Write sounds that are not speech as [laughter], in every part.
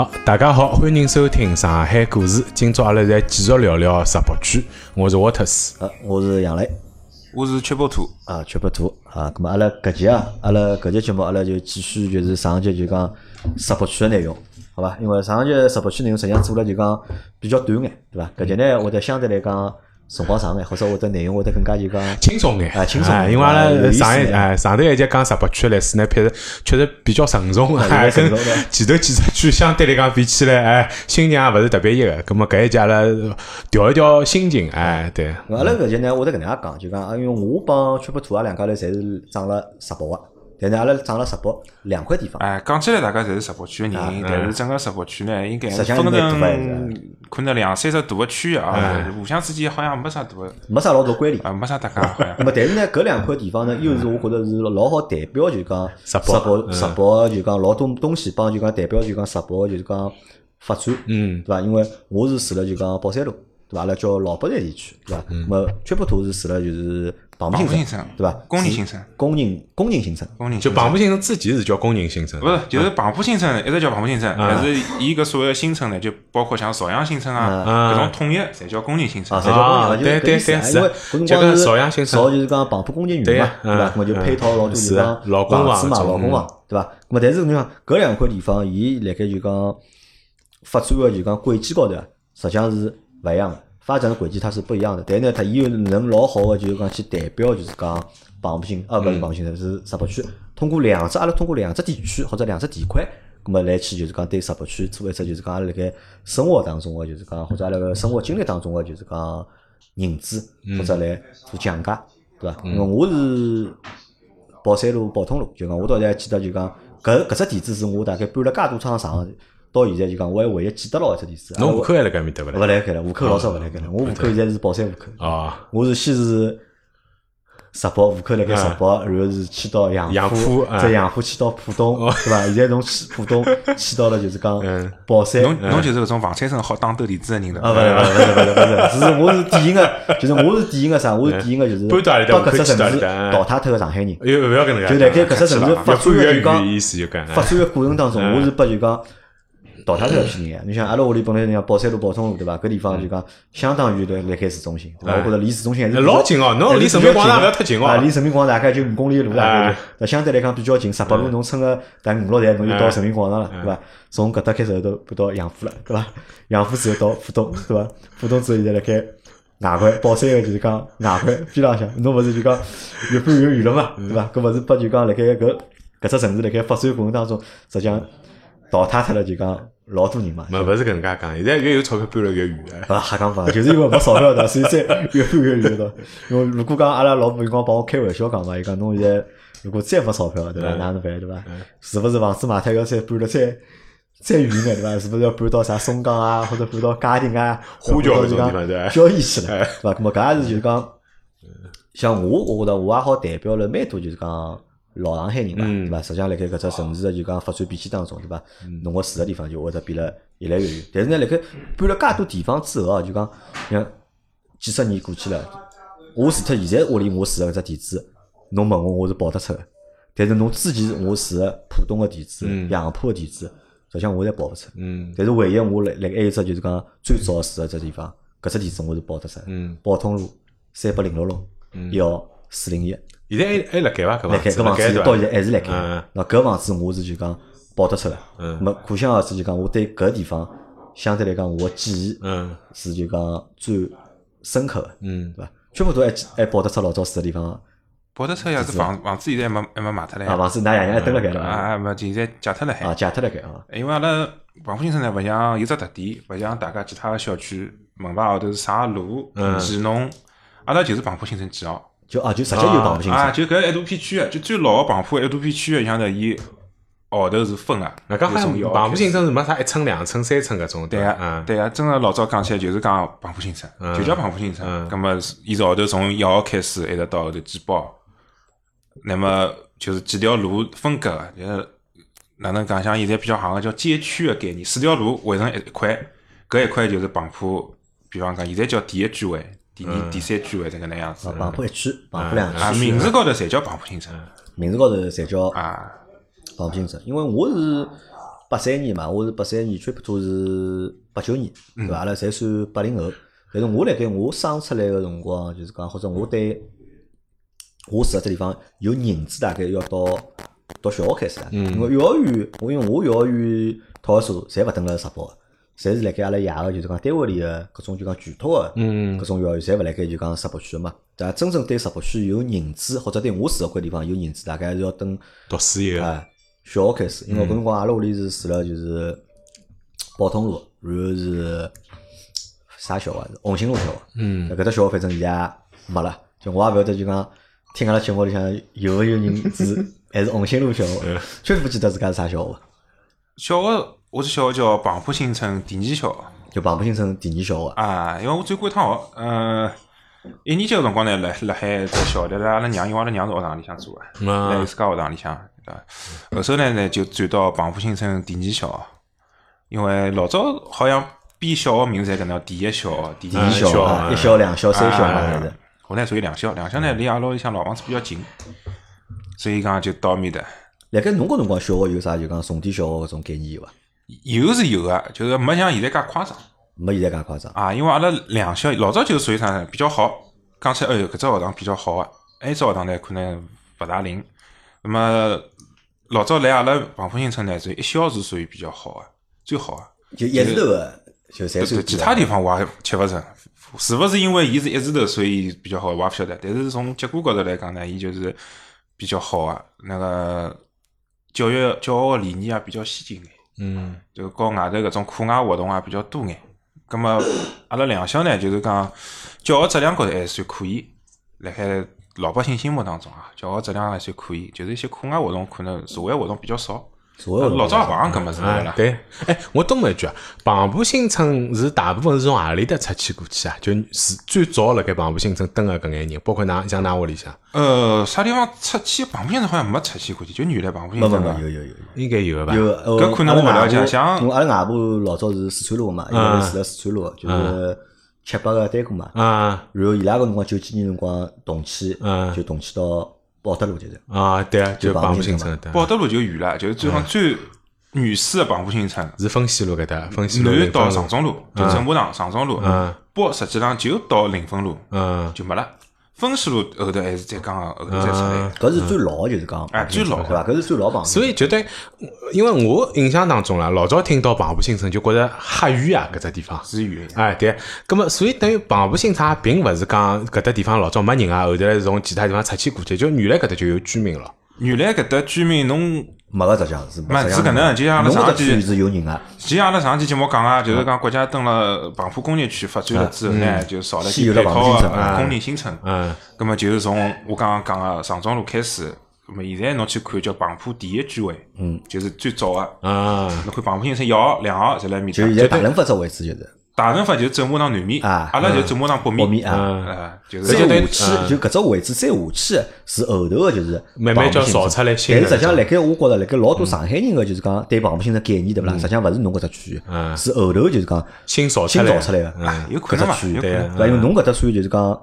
好，大家好，欢迎收听上海故事。今朝阿拉再继续聊聊石博区。我是沃特斯，啊，我是杨磊，我是曲波图，啊，曲波图啊。咁么阿拉搿集啊，阿拉搿集节目阿拉就继续就是上一集就讲石博区的内容，好伐？因为上一节石博区内容实际上做了就讲比较短眼，对伐？搿集呢我得相对来讲辰光长眼，或者会得内容会得更加就讲轻松眼，啊轻松哎因为阿拉上一眼哎上头一节讲十八区的历史呢，确实确实比较沉重，啊哎，跟前头几十区相对来讲比起来，哎，心情也勿是特别一个。咁么搿一节阿拉调一调心情，哎，对，阿拉搿节呢，会得搿能介讲，就讲啊，因为我帮曲波图啊两家头侪是长了十八个，但是阿拉长了石博两块地方。哎，讲起来大家侪是石博区个人，但是整个石博区呢，应该分成可能两三只大个区域啊，互相之间好像没啥大个没啥老大关联。啊，没啥搭界好像 [laughs] 那。么，但是呢，搿两块地方呢，又是我觉着是老好代表，就讲石博博嗯石博就讲老多东西帮就讲代表就讲石博就是讲发展，嗯对伐？因为我是住了就讲宝山路，对伐？阿拉叫老北站地区，对伐？那么曲波图是住了就是庞新庞浦新城，对伐？公认是新城公认公认新城。就公认新城庞浦新城之前是叫公认新城，不是，就是庞浦新城一直叫庞浦新城，啊但是伊搿所谓的新城呢，就包括像邵阳新城啊，啊搿种统一侪叫公认新城啊，侪。叫公啊认，对对对因为是搿辰光是这个邵阳新城邵就是讲庞浦工业园嘛，对呀对伐？嗯那么就配套老多是就讲老公房嘛，老公房，对伐？那么但是侬讲搿两块地方，伊辣盖就讲发展个就讲轨迹高头啊，实际上是勿一样的。发展的轨迹它是不一样的，但是呢，它伊又能老好个就是讲去代表就是讲庞浦新啊，勿是庞浦新城，是石博区。通过两只阿拉通过两只地区或者两只地块，咁么来去就是讲对石博区做一只就是讲阿拉辣盖生活当中个就是讲或者阿拉个生活经历当中个就是讲认知或者来做讲解，对伐？因为我是宝山路宝通路，就讲我到现在还记得就讲搿搿只地址是我大概搬了介多趟上，到现在就讲我还唯一记得牢一只地址。侬户口还辣盖面搭勿勿啦？来盖了，户口老早勿来盖了。我户口现在是宝山户口，哦，我是先是石宝户口辣盖石宝，然后是迁到杨杨浦啊再杨浦迁到浦东，对伐？现在从迁浦东迁到了就是讲嗯宝山。侬侬就是搿种房产证好打斗地主个人啊，了。勿是勿是勿是勿是，只是我是典型个，就是我是典型个啥？我是典型个就是搬到搿只城市淘汰脱个上海人。又勿要搿能介就辣盖讲，搿只城市发展越个就讲发展个过程当中，嗯我是拨就讲淘汰脱一批人。你像阿拉屋里本来像宝山路、宝通路，对伐？搿地方就讲相当于辣辣盖市中心，对伐？我觉着离市中心还是老近哦侬离人民广场勿要太近哦啊，离人民广场大概就五公里的路大概那相对来讲比较近。十八路侬乘个大概五六站，侬就到人民广场了，对伐？从搿搭开始后头搬到杨浦了，对伐？杨浦之后到浦东，对伐？浦东之后现在辣盖。外环宝山个就是讲外环边浪向，侬勿是就讲越搬越远了嘛，对伐？搿勿是拨就讲辣盖搿搿只城市辣盖发展过程当中，实际上淘汰脱了就讲老多人嘛。没勿是搿能介讲，现在越有钞票搬了越远。哎啊，瞎讲法，就是因为没钞票的，所以才越搬越远的。[laughs] 因为如果讲阿拉老婆有光帮我开玩笑讲嘛，伊讲侬现在如果再没钞票，对伐？嗯哪能办，对伐？是勿是房子买脱要再搬了再再远眼，对伐？是勿是要搬到啥松江啊，[laughs] 或者搬到嘉定啊、花桥搿种地方对伐交易去了，哎对伐？那么搿也是就是讲，像我，我觉着我也好代表了蛮多就是讲老上海人嘛，嗯对伐？实际上辣盖搿只城市的就讲发展变迁当中，对伐？侬个住个地方就会得变了越来越远。但是呢，辣盖搬了介多地方之后啊，就讲像几十年过去了，我除脱现在屋里我住个搿只地址，侬问我我是报得出个。但是侬之前我住个浦东个地址、嗯杨浦个地址，实际上我侪报勿出。嗯但是唯一我辣辣盖还有一只就是讲最早住个只地方，搿只地址我是报得出的。嗯，宝通路三百零六弄一号四零一，现在还还辣盖伐？搿辣盖搿房房子子到现在还是辣盖嗯。那搿房子我是就讲报得出来。嗯那么可想而知就讲我对搿地方相对来讲我个记忆嗯是就讲最深刻的，嗯对伐？全部都还记还报得出老早住个地方跑得出呀，是房房子现在还没还没卖脱嘞啊，。房子㑚爷娘还蹲辣盖了啊，啊，没，现在借脱了啊，还。借脱了盖啊。因为阿拉黄浦新城呢，勿像有只特点，勿像大家其他个小区门牌号头是啥路、嗯几弄，阿拉就是黄浦新城几号。就啊，就直接就绑不清楚。啊，就搿一大片区域，就最老个黄浦一大片区域，像头伊号头是分个。那讲好像就从一号庞浦新城是没啥一村、两村、三村搿种，对伐？个，嗯，对个，真个老早讲起来就是讲黄浦新城，嗯就叫黄浦新嗯城。葛么是伊是号头从一号开始，一直到后头几包，那么就是几条路分割个，就是哪能讲？像现在比较行个叫街区个概念，四条路围成一一块，搿一块就是黄浦，比方讲现在叫第一居委、第二、第三居委这个能样子啊，。黄浦一区，黄浦两啊，区，名字高头侪叫黄浦新城名字高头侪叫啊。黄浦新城。因为我是八三年嘛，我是八三年，差不多是八九年，对伐？阿拉侪算八零后。但是我辣盖我生出来个辰光，就是讲或者我对我住个只地方有认知，大概要到读小学开始了。因为幼儿园，我因为我幼儿园托儿所侪勿等辣石宝个，侪是辣盖阿拉爷个就是讲单位里个搿种就讲全托个嗯搿种幼儿园，侪勿辣盖就讲石博区个嘛。对伐？真正对石博区有认知，或者对我住个块地方有认知，大概是要等读书以后，啊，小学开始，因为搿辰光阿拉屋里是住了就是宝通路，然后是啥小学？是红星路小学。嗯，搿只小学反正现在也没了，就我也勿晓得就讲听阿拉节目里向有没有人住 [laughs] 还是红星路小学，确实勿记得自家是啥小学伐？小学我是小学叫庞浦新村第二小学就庞浦新村第二小学。啊，因为我转过一趟学，嗯，一年级个辰光呢，辣辣海只小学，阿拉娘因为阿拉娘是学堂里向做个，辣啊自家学堂里向，对伐？后首呢呢就转到庞浦新村第二小学，因为老早好像编小学名字侪搿能，第一小学、第二小学一小、两小、三小嘛，啊还是后来属于两小，两小呢离阿拉屋里向老房子比较近，所以讲就到面搭。辣盖侬搿辰光小学有啥就讲重点小学搿种概念有伐？有是有个，就是没像现在介夸张没现在介夸张。啊。因为阿拉两小老早就是属于啥呢？比较好，讲起来，哎哟，搿只学堂比较好个，埃只学堂呢可能勿大灵。那么老早来阿拉黄浦新村呢，就一校是属于比较好个，最好个。就一字头个，就侪对对，算其他地方我也吃勿成，是勿是因为伊是一字头，所以比较好，我也勿晓得。但是从结果高头来讲呢，伊就是比较好啊。那个教育教学个理念也比较先进眼，嗯，就和外头搿种课外活动啊比较多眼。葛么阿拉两校呢，就是讲教学质量高头还算可以，辣海老百姓心目当中啊，教学质量还算可以，就是一些课外活动可能社会活动比较少。所有老早也勿行搿么子对啦，。啊对，哎，我多问一句啊，庞浦新村是大部分是从何里搭出去过去啊？就是最早辣盖庞浦新村蹲个搿眼人，包括㑚像㑚屋里向，呃，啥地方出去？庞浦新村好像没出去过去，就原来庞浦没没没新村嘛。有有有有。应该有个吧？有搿可能我勿了解像我阿拉外婆老早是四川路个嘛，因为住辣四川路，就是七八个单过嘛。啊然后伊拉搿辰光九几年辰光动迁，嗯就动迁到宝德路就是。啊，对啊，就就庞浦庞浦新村对，宝德路就远了，就是最好最原始的庞浦新村，是丰西路搿搭，丰西路。南到上中路，就正马场上中路嗯，北实际上就到临汾路嗯。就没了。丰西路后头还是再讲后头再出来。搿是最老的就是讲，哎最老对伐？搿是最老旁。所以就等于，因为我印象当中啦，老早听到庞浦新村就觉着吓远啊，搿只地方。是远，哎，对，葛么所以等于庞浦新村也并勿是讲搿搭地方老早没人啊，后头来是从其他地方拆迁过去，就原来搿搭就有居民了。原来搿搭居民侬，没个实际上是没是搿能就像阿拉上期区是有人个，就像阿拉上期节目讲啊，就是讲国家登了庞浦工业区发展了之后呢，就少了先有了点配套庞浦新村的工人新村。嗯，咁么就是从我刚刚讲个上庄路开始，咁么现在侬去看叫庞浦第一居委，嗯，就是最早个。啊，侬看庞浦新村一号、两号侪辣埃面搭，就现在大润发只位置就是大润发就是走马场南面，啊阿拉就走马场北面，北面啊。啊，就是再下去就搿只位置再下去是后头个就是慢慢叫造出来新的但是实际上，辣盖我觉着，辣盖老多上海人个就是讲对庞浦新村概念对勿啦？实际上勿是侬搿只区域，嗯。是后头就是讲新造出来，新造出来个。啊，有可能嘛，只区域。对有可能。对伐？因为侬搿搭属于就是讲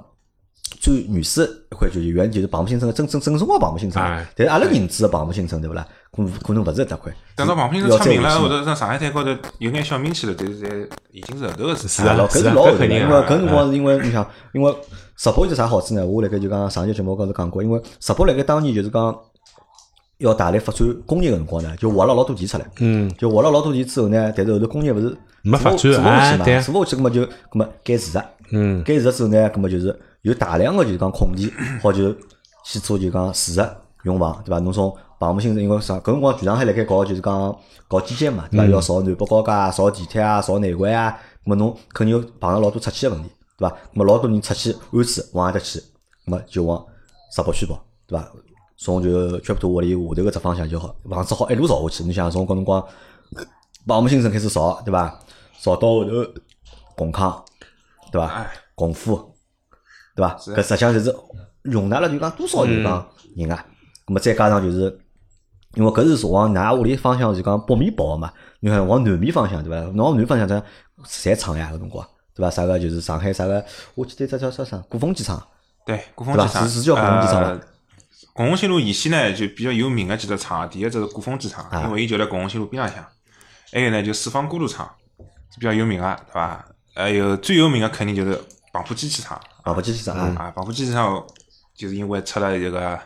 最原始一块就是，原就是庞浦新村个正正正宗个庞浦新村哎。但是阿拉认知个庞浦新村对勿啦？可可能勿是搿搭块。等到庞浦新村要出名了，再下去后头在上海滩高头有眼小名气了，但是侪已经是后头个事体是啊老搿是啊老肯定啊因为搿辰光是因为你想，因为石浦有只啥好处呢？我辣盖就讲上期节目高头讲过，因为石浦辣盖当年就是讲要大力发展工业个辰光呢，就挖了老多地出来。嗯，就挖了老多地之后呢，但是后头工业勿是没发展做勿下去嘛，做勿下去，葛么就葛么改住宅，嗯，改住宅之后呢，葛么就是有大量个就是讲空地，好就去做就讲住宅用房，对伐？侬从庞浦新村，因为啥搿辰光全上海辣盖搞就是讲搞基建嘛，对伐？要造南北高架啊，造地铁啊，造内环啊，葛么侬肯定有碰着老多拆迁个问题，对伐？葛么老多人拆迁安置往何搭去，葛么就往石北区跑，对伐？从就全部都屋里下头个只方向就好，房子好一路造下去。你想从搿辰光庞浦新城开始造，对伐？造到后头宏康，对伐哎？宏富，对伐？搿实际上就是容纳了就讲多少就讲人啊。咁么再加上就是，因为搿是往㑚屋里方向就讲北面跑个嘛，你看往南面方向对伐？侬往南方向这侪厂呀搿辰光，对伐？啥个就是上海啥个，我记得只叫啥啥古风机厂，对，古风机厂是是叫古风机厂吧呃拱红西路沿线呢，就比较有名个几只厂，第一只是古风机厂，啊因为伊就辣拱红西路边浪向。还有呢就四方锅炉厂是比较有名个，对伐？还有最有名个肯定就是黄浦机器厂跑步机器厂啊，啊，黄埔机器厂就是因为出了一个，啊，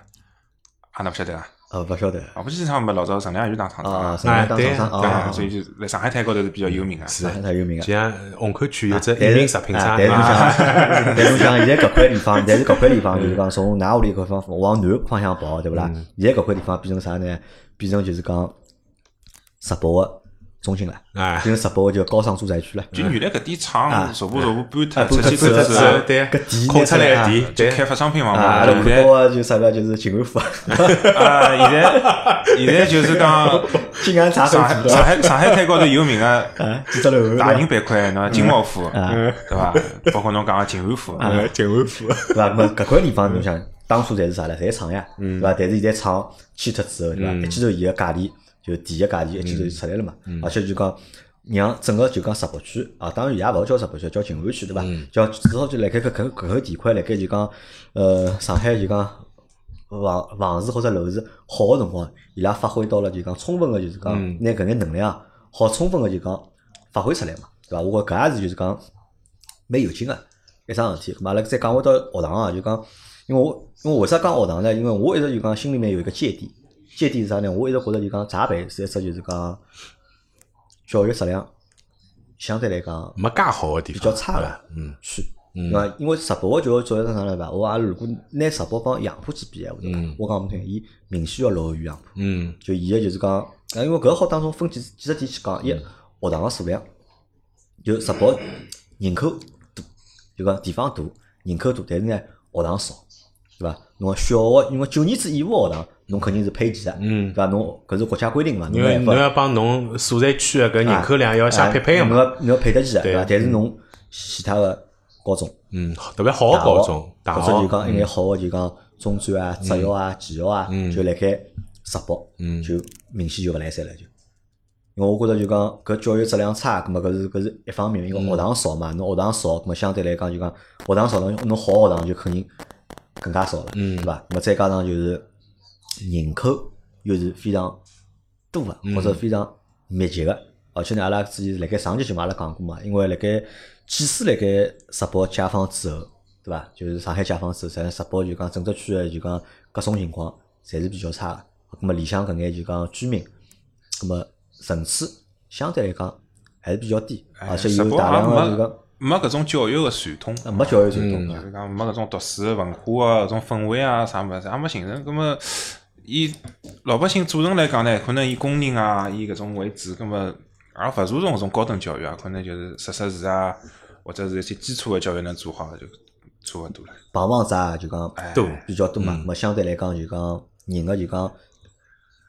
侬勿晓得啊？呃，勿晓得黄浦机器厂嘛，老早陈良宇当厂长啊，啊，上海当对厂商对啊，啊，所以就在上海滩高头是比较有名个。上海滩有名个就。像虹口区有只一名食品啊厂，但是侬想，啊但是侬想，现在搿块地方，但是搿块地方就是讲从㑚屋里搿方往南方向跑，对勿啦？嗯现在搿块地方变成啥呢？变成就是讲石博个中心了，哎变成石博个就高尚住宅区了。就原来搿点厂啊逐步逐步搬啊脱，出去之后，对搿地空出来拿出来的地，对，就开发商品房啊，嘛。阿拉看现在到个就啥个就是静安府，[laughs] 啊，现在现在就是讲静安茶上海上海上海滩高头有名个啊，几只楼大宁板块，喏，金茂府，啊对伐？包括侬讲个静安府，呃静安府，对伐？咾搿块地方侬想，当初侪是啥唻？侪厂呀，对伐？但是现在厂迁脱之后，对伐？一记头伊个价钿就第一价钿一记头就出来了嘛，而且就讲。让整个就讲石博区啊，当然也勿好叫石博区，叫静安区对伐？叫至少就辣盖搿搿搿块地块，辣盖就讲呃上海就讲房房市或者楼市好个辰光，伊拉发挥到了就讲充分个就是讲拿搿眼能量好充分个就讲发挥出来嘛，对伐？我觉搿也是就是讲蛮有劲个一桩事体。咁阿拉再讲回到学堂啊，就讲因为我因为为啥讲学堂呢？因为我一直就讲心里面有一个芥蒂，芥蒂是啥呢？我一直觉得就讲闸北是一只就是讲教育质量相对来讲没介好个地比方，较差个嗯区。对伐？因为石博个教育教育是啥呢？伐？我阿拉如果拿石博帮杨浦去比闲话，对伐？我讲勿听，伊明显要落后于杨浦。嗯就伊个就是讲，啊，因为搿好当中分几几只点去讲，一学堂个数量，就石博人口多，就讲地方大，人口多，但是呢学堂少，对伐？侬小学因为九年制义务学堂，侬肯定是配齐个，嗯对伐？侬搿是国家规定嘛，侬因为侬要帮侬所在区的搿人口量要相匹配个侬，要侬要配得起的，对对伐？但是侬其他个高中。嗯，特别好的高中，大或者就学，讲一眼好个就讲中专啊、职校啊、技校啊，就辣盖直播，嗯就明显就勿来三了就。因为我觉着就讲搿教育质量差，葛末搿是搿是一方面，因为学堂少嘛，侬学堂少，葛末相对来讲就讲学堂少，侬侬好学堂就肯定更加少了，对伐？葛末再加上就是人口又是非常多个，或者非常密集个，而且呢，阿拉之前辣盖上期节目阿拉讲过嘛，因为辣盖即使辣盖石博解放之后，对伐？就是上海解放之后，实际上石博就讲整个区个就讲各种情况侪是比较差个。咁么里向搿眼就讲居民，咁么层次相对来讲还是比较低，而且有大量个就讲没没搿种教育个传统，呃没教育传统个。就是讲没搿种读书个文化啊，搿种氛围啊，啥物事也没形成。葛么，以老百姓组成来讲呢，可能以工人啊，以搿种为主，葛么也勿注重搿种高等教育啊，可能就是识识字啊，或者是一些基础个教育能做好就差勿多了。碰房子啊，就讲多比较多嘛。相对来讲就讲人个就讲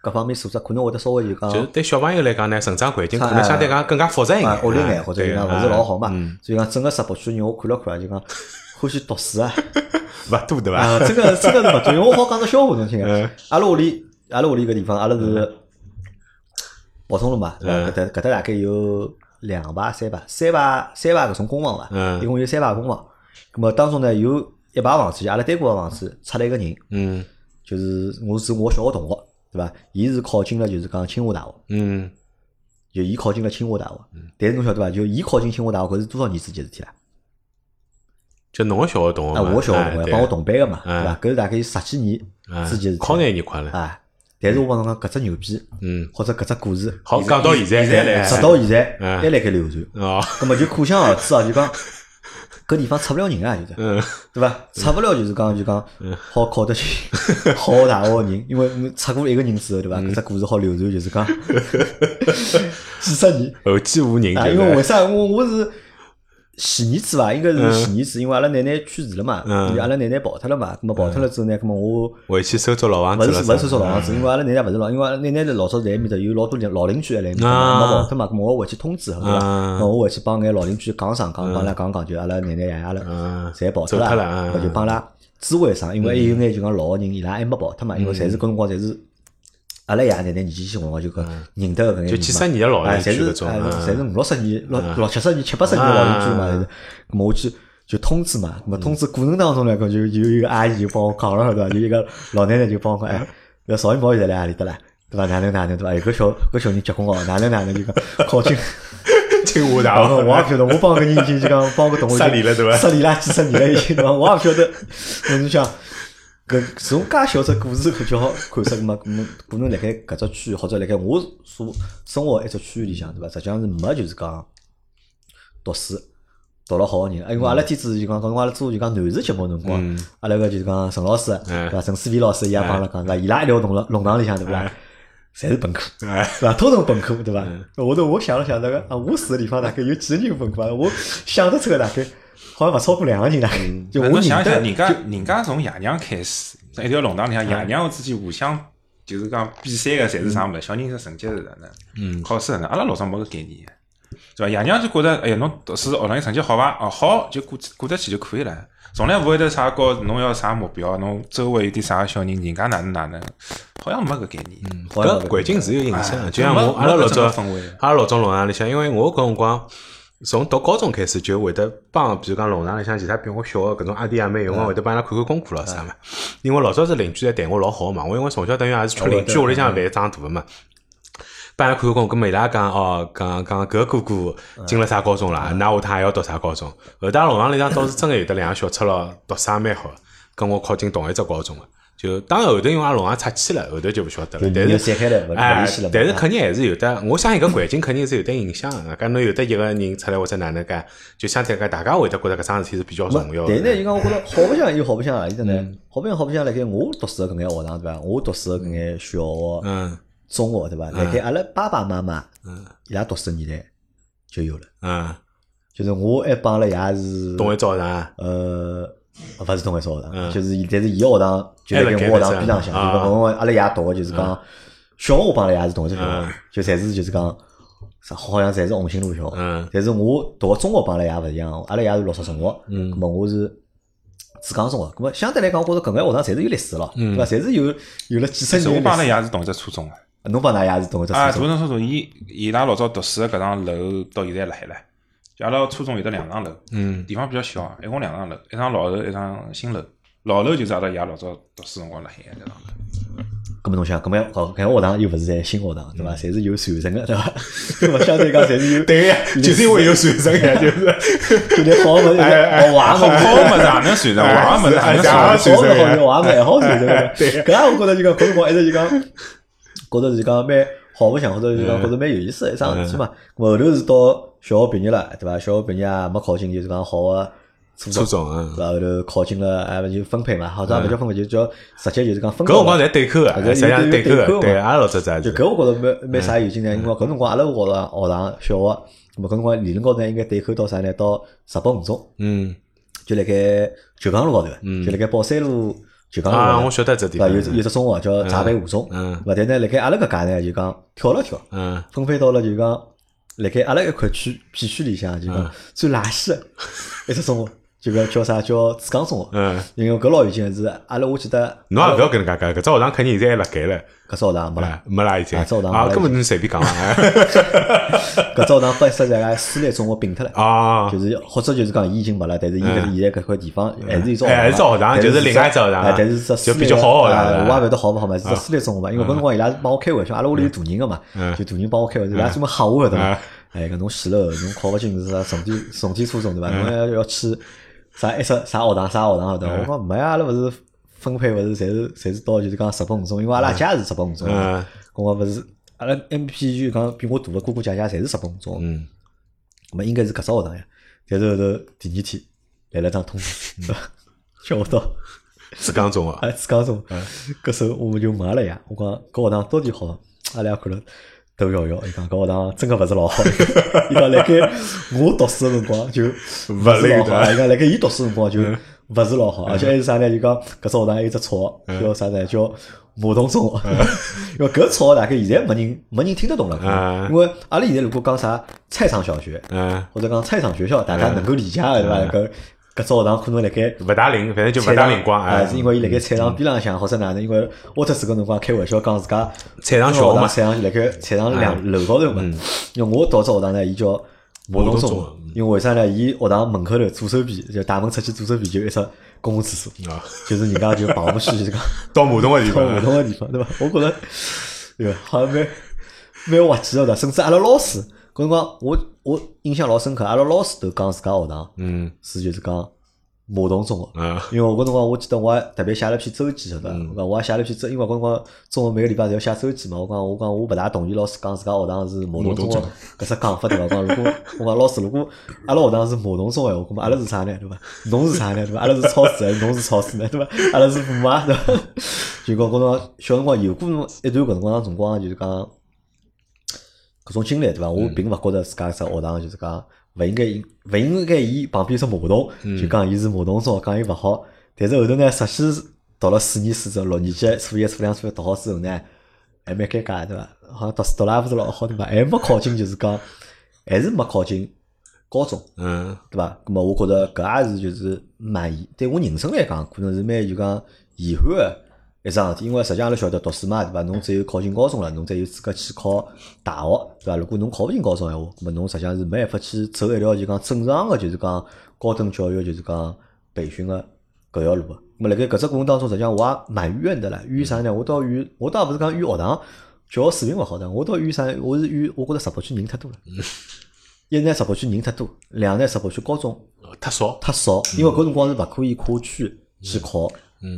各方面素质可能会得稍微就讲就是对小朋友来讲呢，成长环境可能相对讲更加复杂一啊，眼，恶劣哎眼或者就对讲勿是老好嘛嗯，所以讲整个石博区人我看了看啊，就讲欢喜读书啊，[laughs] 勿多对伐？啊，这个 [laughs] 这个是勿多，因为我好讲个笑话侬听。阿拉屋里，阿拉屋里搿地方，阿拉是跑通路嘛，对伐？嗯搿搭搿搭大概有两排、三排、三排、三排搿种公房伐？嗯一共有三排公房。咁么当中呢，有一排房子，阿拉单过个房子出来一个人，嗯就是我是我小学同学，对伐？伊是考进了就是讲清华大学，嗯，就伊考进了清华大学。但是侬晓得伐？就伊考进清华大学，搿是多少年之前事体啦？就侬个小学同学啊，嘛，我小学同学，帮我同班个嘛，嗯对伐？搿是大概有十几年哎之前事体考廿年快了，啊。但是我帮侬讲，搿只牛逼，嗯，或者搿只故事，好讲到现在直到现在嗯还辣盖流传。哦，葛么就可想而知啊，就讲搿地方出勿了人啊，就是，嗯对伐？出勿了就是讲就讲好考得进 [laughs] 好学大学个人，因为侬出过一个人之后，对伐？嗯搿只故事好流传，就是讲 [laughs] 几十年后继无人，啊。因为为啥我我是前年子伐？应该是嗯。前年子，因为阿拉奶奶去世了嘛，嗯。因为阿拉奶奶跑脱了嘛，葛么跑脱了之后呢，葛么我。回去收租老房子了，勿是勿是收租老房嗯。子，因为阿拉奶奶勿是老，因为阿拉奶奶老早在埃面搭有老多邻老邻居在埃面搭没跑脱嘛，咁我回去通知，对伐？啊。咁我回去帮眼老邻居讲上讲，帮伊拉讲讲，就阿拉奶奶爷阿拉嗯侪跑脱了嗯我就帮伊拉知会上，因为还有眼就讲老个人，伊拉还没跑脱嘛，因为侪是搿辰光侪是阿拉爷奶奶年纪轻辰光就讲认得搿眼就几十年的老哎，邻居侪是搿种侪是五六十年、六六七十年、七八十年的老邻居嘛，啊侪是。咁么我去就通知嘛，咁么通知过程当中呢，搿就有一个阿姨就帮我讲了，对伐？有一个老奶奶就帮我讲，哎，搿邵一毛现在辣阿里搭啦？对伐？哪能哪能对伐？有个小搿小人结棍哦，哪能哪能就讲 [laughs] 考进。清华大学，我也勿晓得，我帮搿人已经就讲帮个同学失礼了对伐失礼了几十年了已经，对伐？我也勿晓得。那侬想，搿从介小只故事可就好看出嘛，么可能辣盖搿只区或者辣盖我所生活一只区域里向，对伐？实际上是没就是讲读书。读了好个人，因为阿拉天子就讲，搿辰光阿拉做就讲男士节目辰光，阿拉个就是讲陈老师，对伐？陈思飞老师伊也帮阿拉讲，伊拉一条弄了弄堂里向，对伐？侪是本科，[laughs] 哎对伐？统统本科，对伐？后头我想了想，那个啊，我住个地方大概有几个人本科啊？我想得出个大概好像勿超过两个人大概。就我想想，人家人家从爷娘开始，一条弄堂里向爷娘之间互相就是讲比赛个，侪是啥物事？小人是成绩是哪能？嗯，考试哪能？阿拉老早没搿概念，对伐？爷娘就觉着，哎呀，侬读书学堂里成绩好伐？哦，好就过过得去就可以了。从来勿会得啥告侬要啥目标，侬周围有点啥小人，人家哪能哪能，好像没搿概念。嗯，搿环境是有影响就像我阿拉老早阿拉老早弄堂里向，因为我搿辰光从读高中开始就会得帮，比如讲弄堂里向其他比我小个搿种阿弟阿妹，有辰光会得帮伊拉看看功课咯啥嘛。因为老早是邻居侪对我老好嘛，我因为从小等于也是吃邻居屋里向饭长大个嘛。帮伊拉看看功课，搿么伊拉讲哦，讲讲搿哥哥进了啥高中啦？那下趟还要读啥高中？后头弄堂里向倒是真个有得两个小赤佬读书也蛮好，跟我考进同一只高中个。就当然后头因为阿拉弄堂拆迁了，后头就勿晓得了。但是散但是肯定还是有的。我相信搿环境肯定是有得影响的。搿侬有得一个人出来或者哪能介，就相对来讲，大家会得觉得搿桩事体是比较重要的。但是呢，就讲我觉着好白相有好白相何里搭嗯呢？好白相好白相，辣盖我读书个搿眼学堂对伐？我读书个搿眼小学、嗯中学对伐？辣盖阿拉爸爸妈妈伊拉读书年代就有了。嗯，就是我还帮阿拉爷是同一早上，呃，勿是同一所学堂，嗯。就是伊但是伊个学堂就辣盖我学堂边浪向，就我阿拉爷读个就是讲小学我帮阿拉爷是同一只小嗯。学，就侪是就是讲啥好像侪是红星路小但是我读个中学帮阿拉爷勿一样，阿拉爷是六十中学，嗯。咁么我是紫江中学，咁么相对来讲，我觉着搿眼学堂侪是有历史咯，嗯。对伐？侪是有有了几十年我帮阿拉爷是同一只初中个。史。侬帮㑚爷是同一只啊，大城初中，伊伊拉老早读书个搿幢楼到现在还辣海唻。就阿拉初中有得两幢楼，嗯地方比较小，一共两幢楼，一幢老楼，一幢新楼。老楼就是阿拉爷老早读书辰光辣海个那幢楼。搿么侬想，搿么搿搿个学堂又勿是在新学堂，对伐？侪是有传承个，对伐？[laughs] 咁么相对讲，侪是有 [laughs] 对呀，就是因为有传承呀，[laughs] 就是。就连好物事，哎哦，坏物事，好物事哪能传承？坏物事哪能哎算是？好是好用，坏物还好传承个。对搿样我觉着就讲，搿辰光一直就讲，觉着是讲蛮好白相，或者就讲觉着蛮有意思的一桩事体嘛。后头是到小学毕业了，对伐？小学毕业也没考进，就是讲好个初初中。中嗯，然后头考进了，哎，勿就分配嘛，或者也勿叫分配，就叫直接就是讲分搿辰光高。侪对口个，搿实际上是对口个，对，嘛阿拉老早在。就搿我觉着蛮蛮啥有劲呢？因为搿辰光阿拉学堂学堂小学，咁么搿辰光理论高头应该对口到啥呢？到十八五中。嗯就辣盖九江路高头，就辣盖宝山路九江路啊，我晓得这？方。有只有只中学叫闸北五中，嗯对伐？但呢，辣盖阿拉搿家呢，就讲跳了跳，嗯分配到了就讲辣盖阿拉一块区片区里向，就讲最垃圾的一只中学，就个叫啥？叫紫江中学。嗯，因为搿老有劲个是，阿拉我记得侬也勿要跟人家讲，搿只学堂肯定现在还辣盖了，搿只学堂没了，哎没啦已经。搿只学堂啊，根本侬随便讲 [laughs] 搿只学堂被实在个私立中学并脱了。[laughs] 啊。就，是或者就是讲伊已经没了，但是伊搿现在搿块地方还是一只哎还是学堂就是另外一只学堂哎但是只私立就比较好的学堂我也勿晓得好勿好嘛，是只私立中学嘛。因为搿辰光伊拉是帮我开玩笑，阿拉屋里有大人个嘛，嗯。就大人帮我开玩笑，伊拉专门吓我个对伐嗯？哎，搿侬死了，侬考勿进是啥重点重点初中对伐？侬要要去啥一只啥学堂啥学堂学堂？我讲没啊，阿拉勿是分配勿是侪是侪是到就是讲十分五中，因为阿拉家是十分五中嘛嗯，跟我勿是阿拉 M P 就讲比我大个哥哥姐姐侪是十分五中。嗯咁么应该是搿只学堂呀。但是后头第二天来了张通知，[laughs] 叫我到是江中啊。哎紫江中，搿时候我们就问阿拉爷，我讲搿学堂到底好？阿拉也看了头摇摇，伊讲搿学堂真个勿是老好。伊讲辣盖我读书个辰光就勿是老好，伊讲辣盖伊读书辰光就勿是老好，而且还是啥呢？就讲搿只学堂还有只绰号叫啥呢？叫马桶中学。因为搿绰号大概现在没人没人听得懂了，因为阿拉现在如果讲啥菜场小学。或者讲菜场学校，大家能够理解个对伐？搿搿只学堂可能辣盖勿大灵，反正就勿大灵光啊，哎。是因为伊辣盖菜场边浪向或者哪能？因为沃特斯搿辰光开玩笑讲自家菜场小嘛菜场辣盖菜场两楼高头嘛。因为我到只学堂呢，伊叫马东中因为为啥呢？伊学堂门口头左手边就大门出去左手边就有一只公共厕所，啊，[laughs] 就是人家就跑步去就是讲 [laughs] 到马桶个地方 [laughs] 马方，桶个地方，对伐？我觉着对伐？好像蛮蛮滑稽个的，甚至阿拉老师，搿辰光我我印象老深刻，阿拉老师都讲自家学堂嗯是就是讲马洞中学。嗯因为我搿辰光我记得我还特别写了篇周记，晓得伐？我讲我还写了篇周，因为搿辰光中学每个礼拜侪要写周记嘛。我讲我讲我勿大同意老师讲自家学堂是马洞中学搿只讲法对伐？讲如果我讲老师，如果阿拉学堂是马洞中学，我讲阿拉是啥呢？对伐？侬是啥呢？对伐？阿拉是超市还是侬是超市呢？对伐？阿拉是父母啊，对伐？就讲搿辰光小辰光有过一段搿辰光辰光，就是讲搿种经历对伐？我并勿觉着自家只学堂就是讲勿应该以勿应该伊旁边是马桶，就讲伊是马桶中学，讲伊勿好。但是后头呢，实际读了四年书之后，六年级初一、初两、初三读好之后呢，还蛮尴尬的对伐？好像读书读了也勿是老好对伐？还没考进，就是讲还是没考进高中。嗯对伐？咁么我觉着搿也是就是蛮遗，对我人生来讲，可能是蛮就讲遗憾个一桩事体。因为实际上阿拉晓得读书嘛，对伐？侬只有考进高中了，侬才有资格去考大学，对伐？如果侬考勿进高中闲话，那么侬实际上是没办法去走一条就讲正常个就是讲高等教育就是讲培训个搿条路个。咁么辣盖搿只过程当中，实际上我也蛮怨的啦。怨啥呢？我倒怨，我倒勿是讲怨学堂教学水平勿好的，我倒怨啥？我是怨我觉着石浦区人太多了。[laughs] 一呢，石浦区人太多；两呢，石浦区高中太少，太少，因为搿辰光是勿可以跨区去考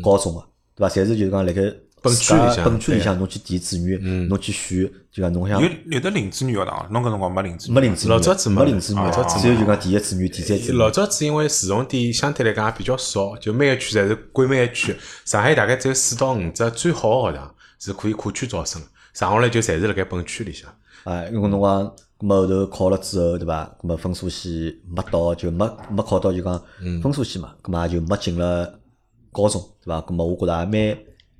高中个，对伐？侪是就是讲辣盖本区里向本区里向侬去填志愿，侬去选，就讲侬想有有的林志愿学堂，侬搿辰光没林志愿，没领志愿，老早子没没领志愿，老早子只有就讲第一志愿、第三志愿。老早子因为市重点相对来讲也比较少，就每个区侪是归每个区。上海大概只有四到五只最好个学堂是可以跨区招生的，剩下来就侪是辣盖本区里向。啊，因为侬讲，咁么后头考了之后，对伐？咁么分数线没到，就没没考到就讲分数线嘛，咁么也就没进了高中，对伐？咁么我觉着也蛮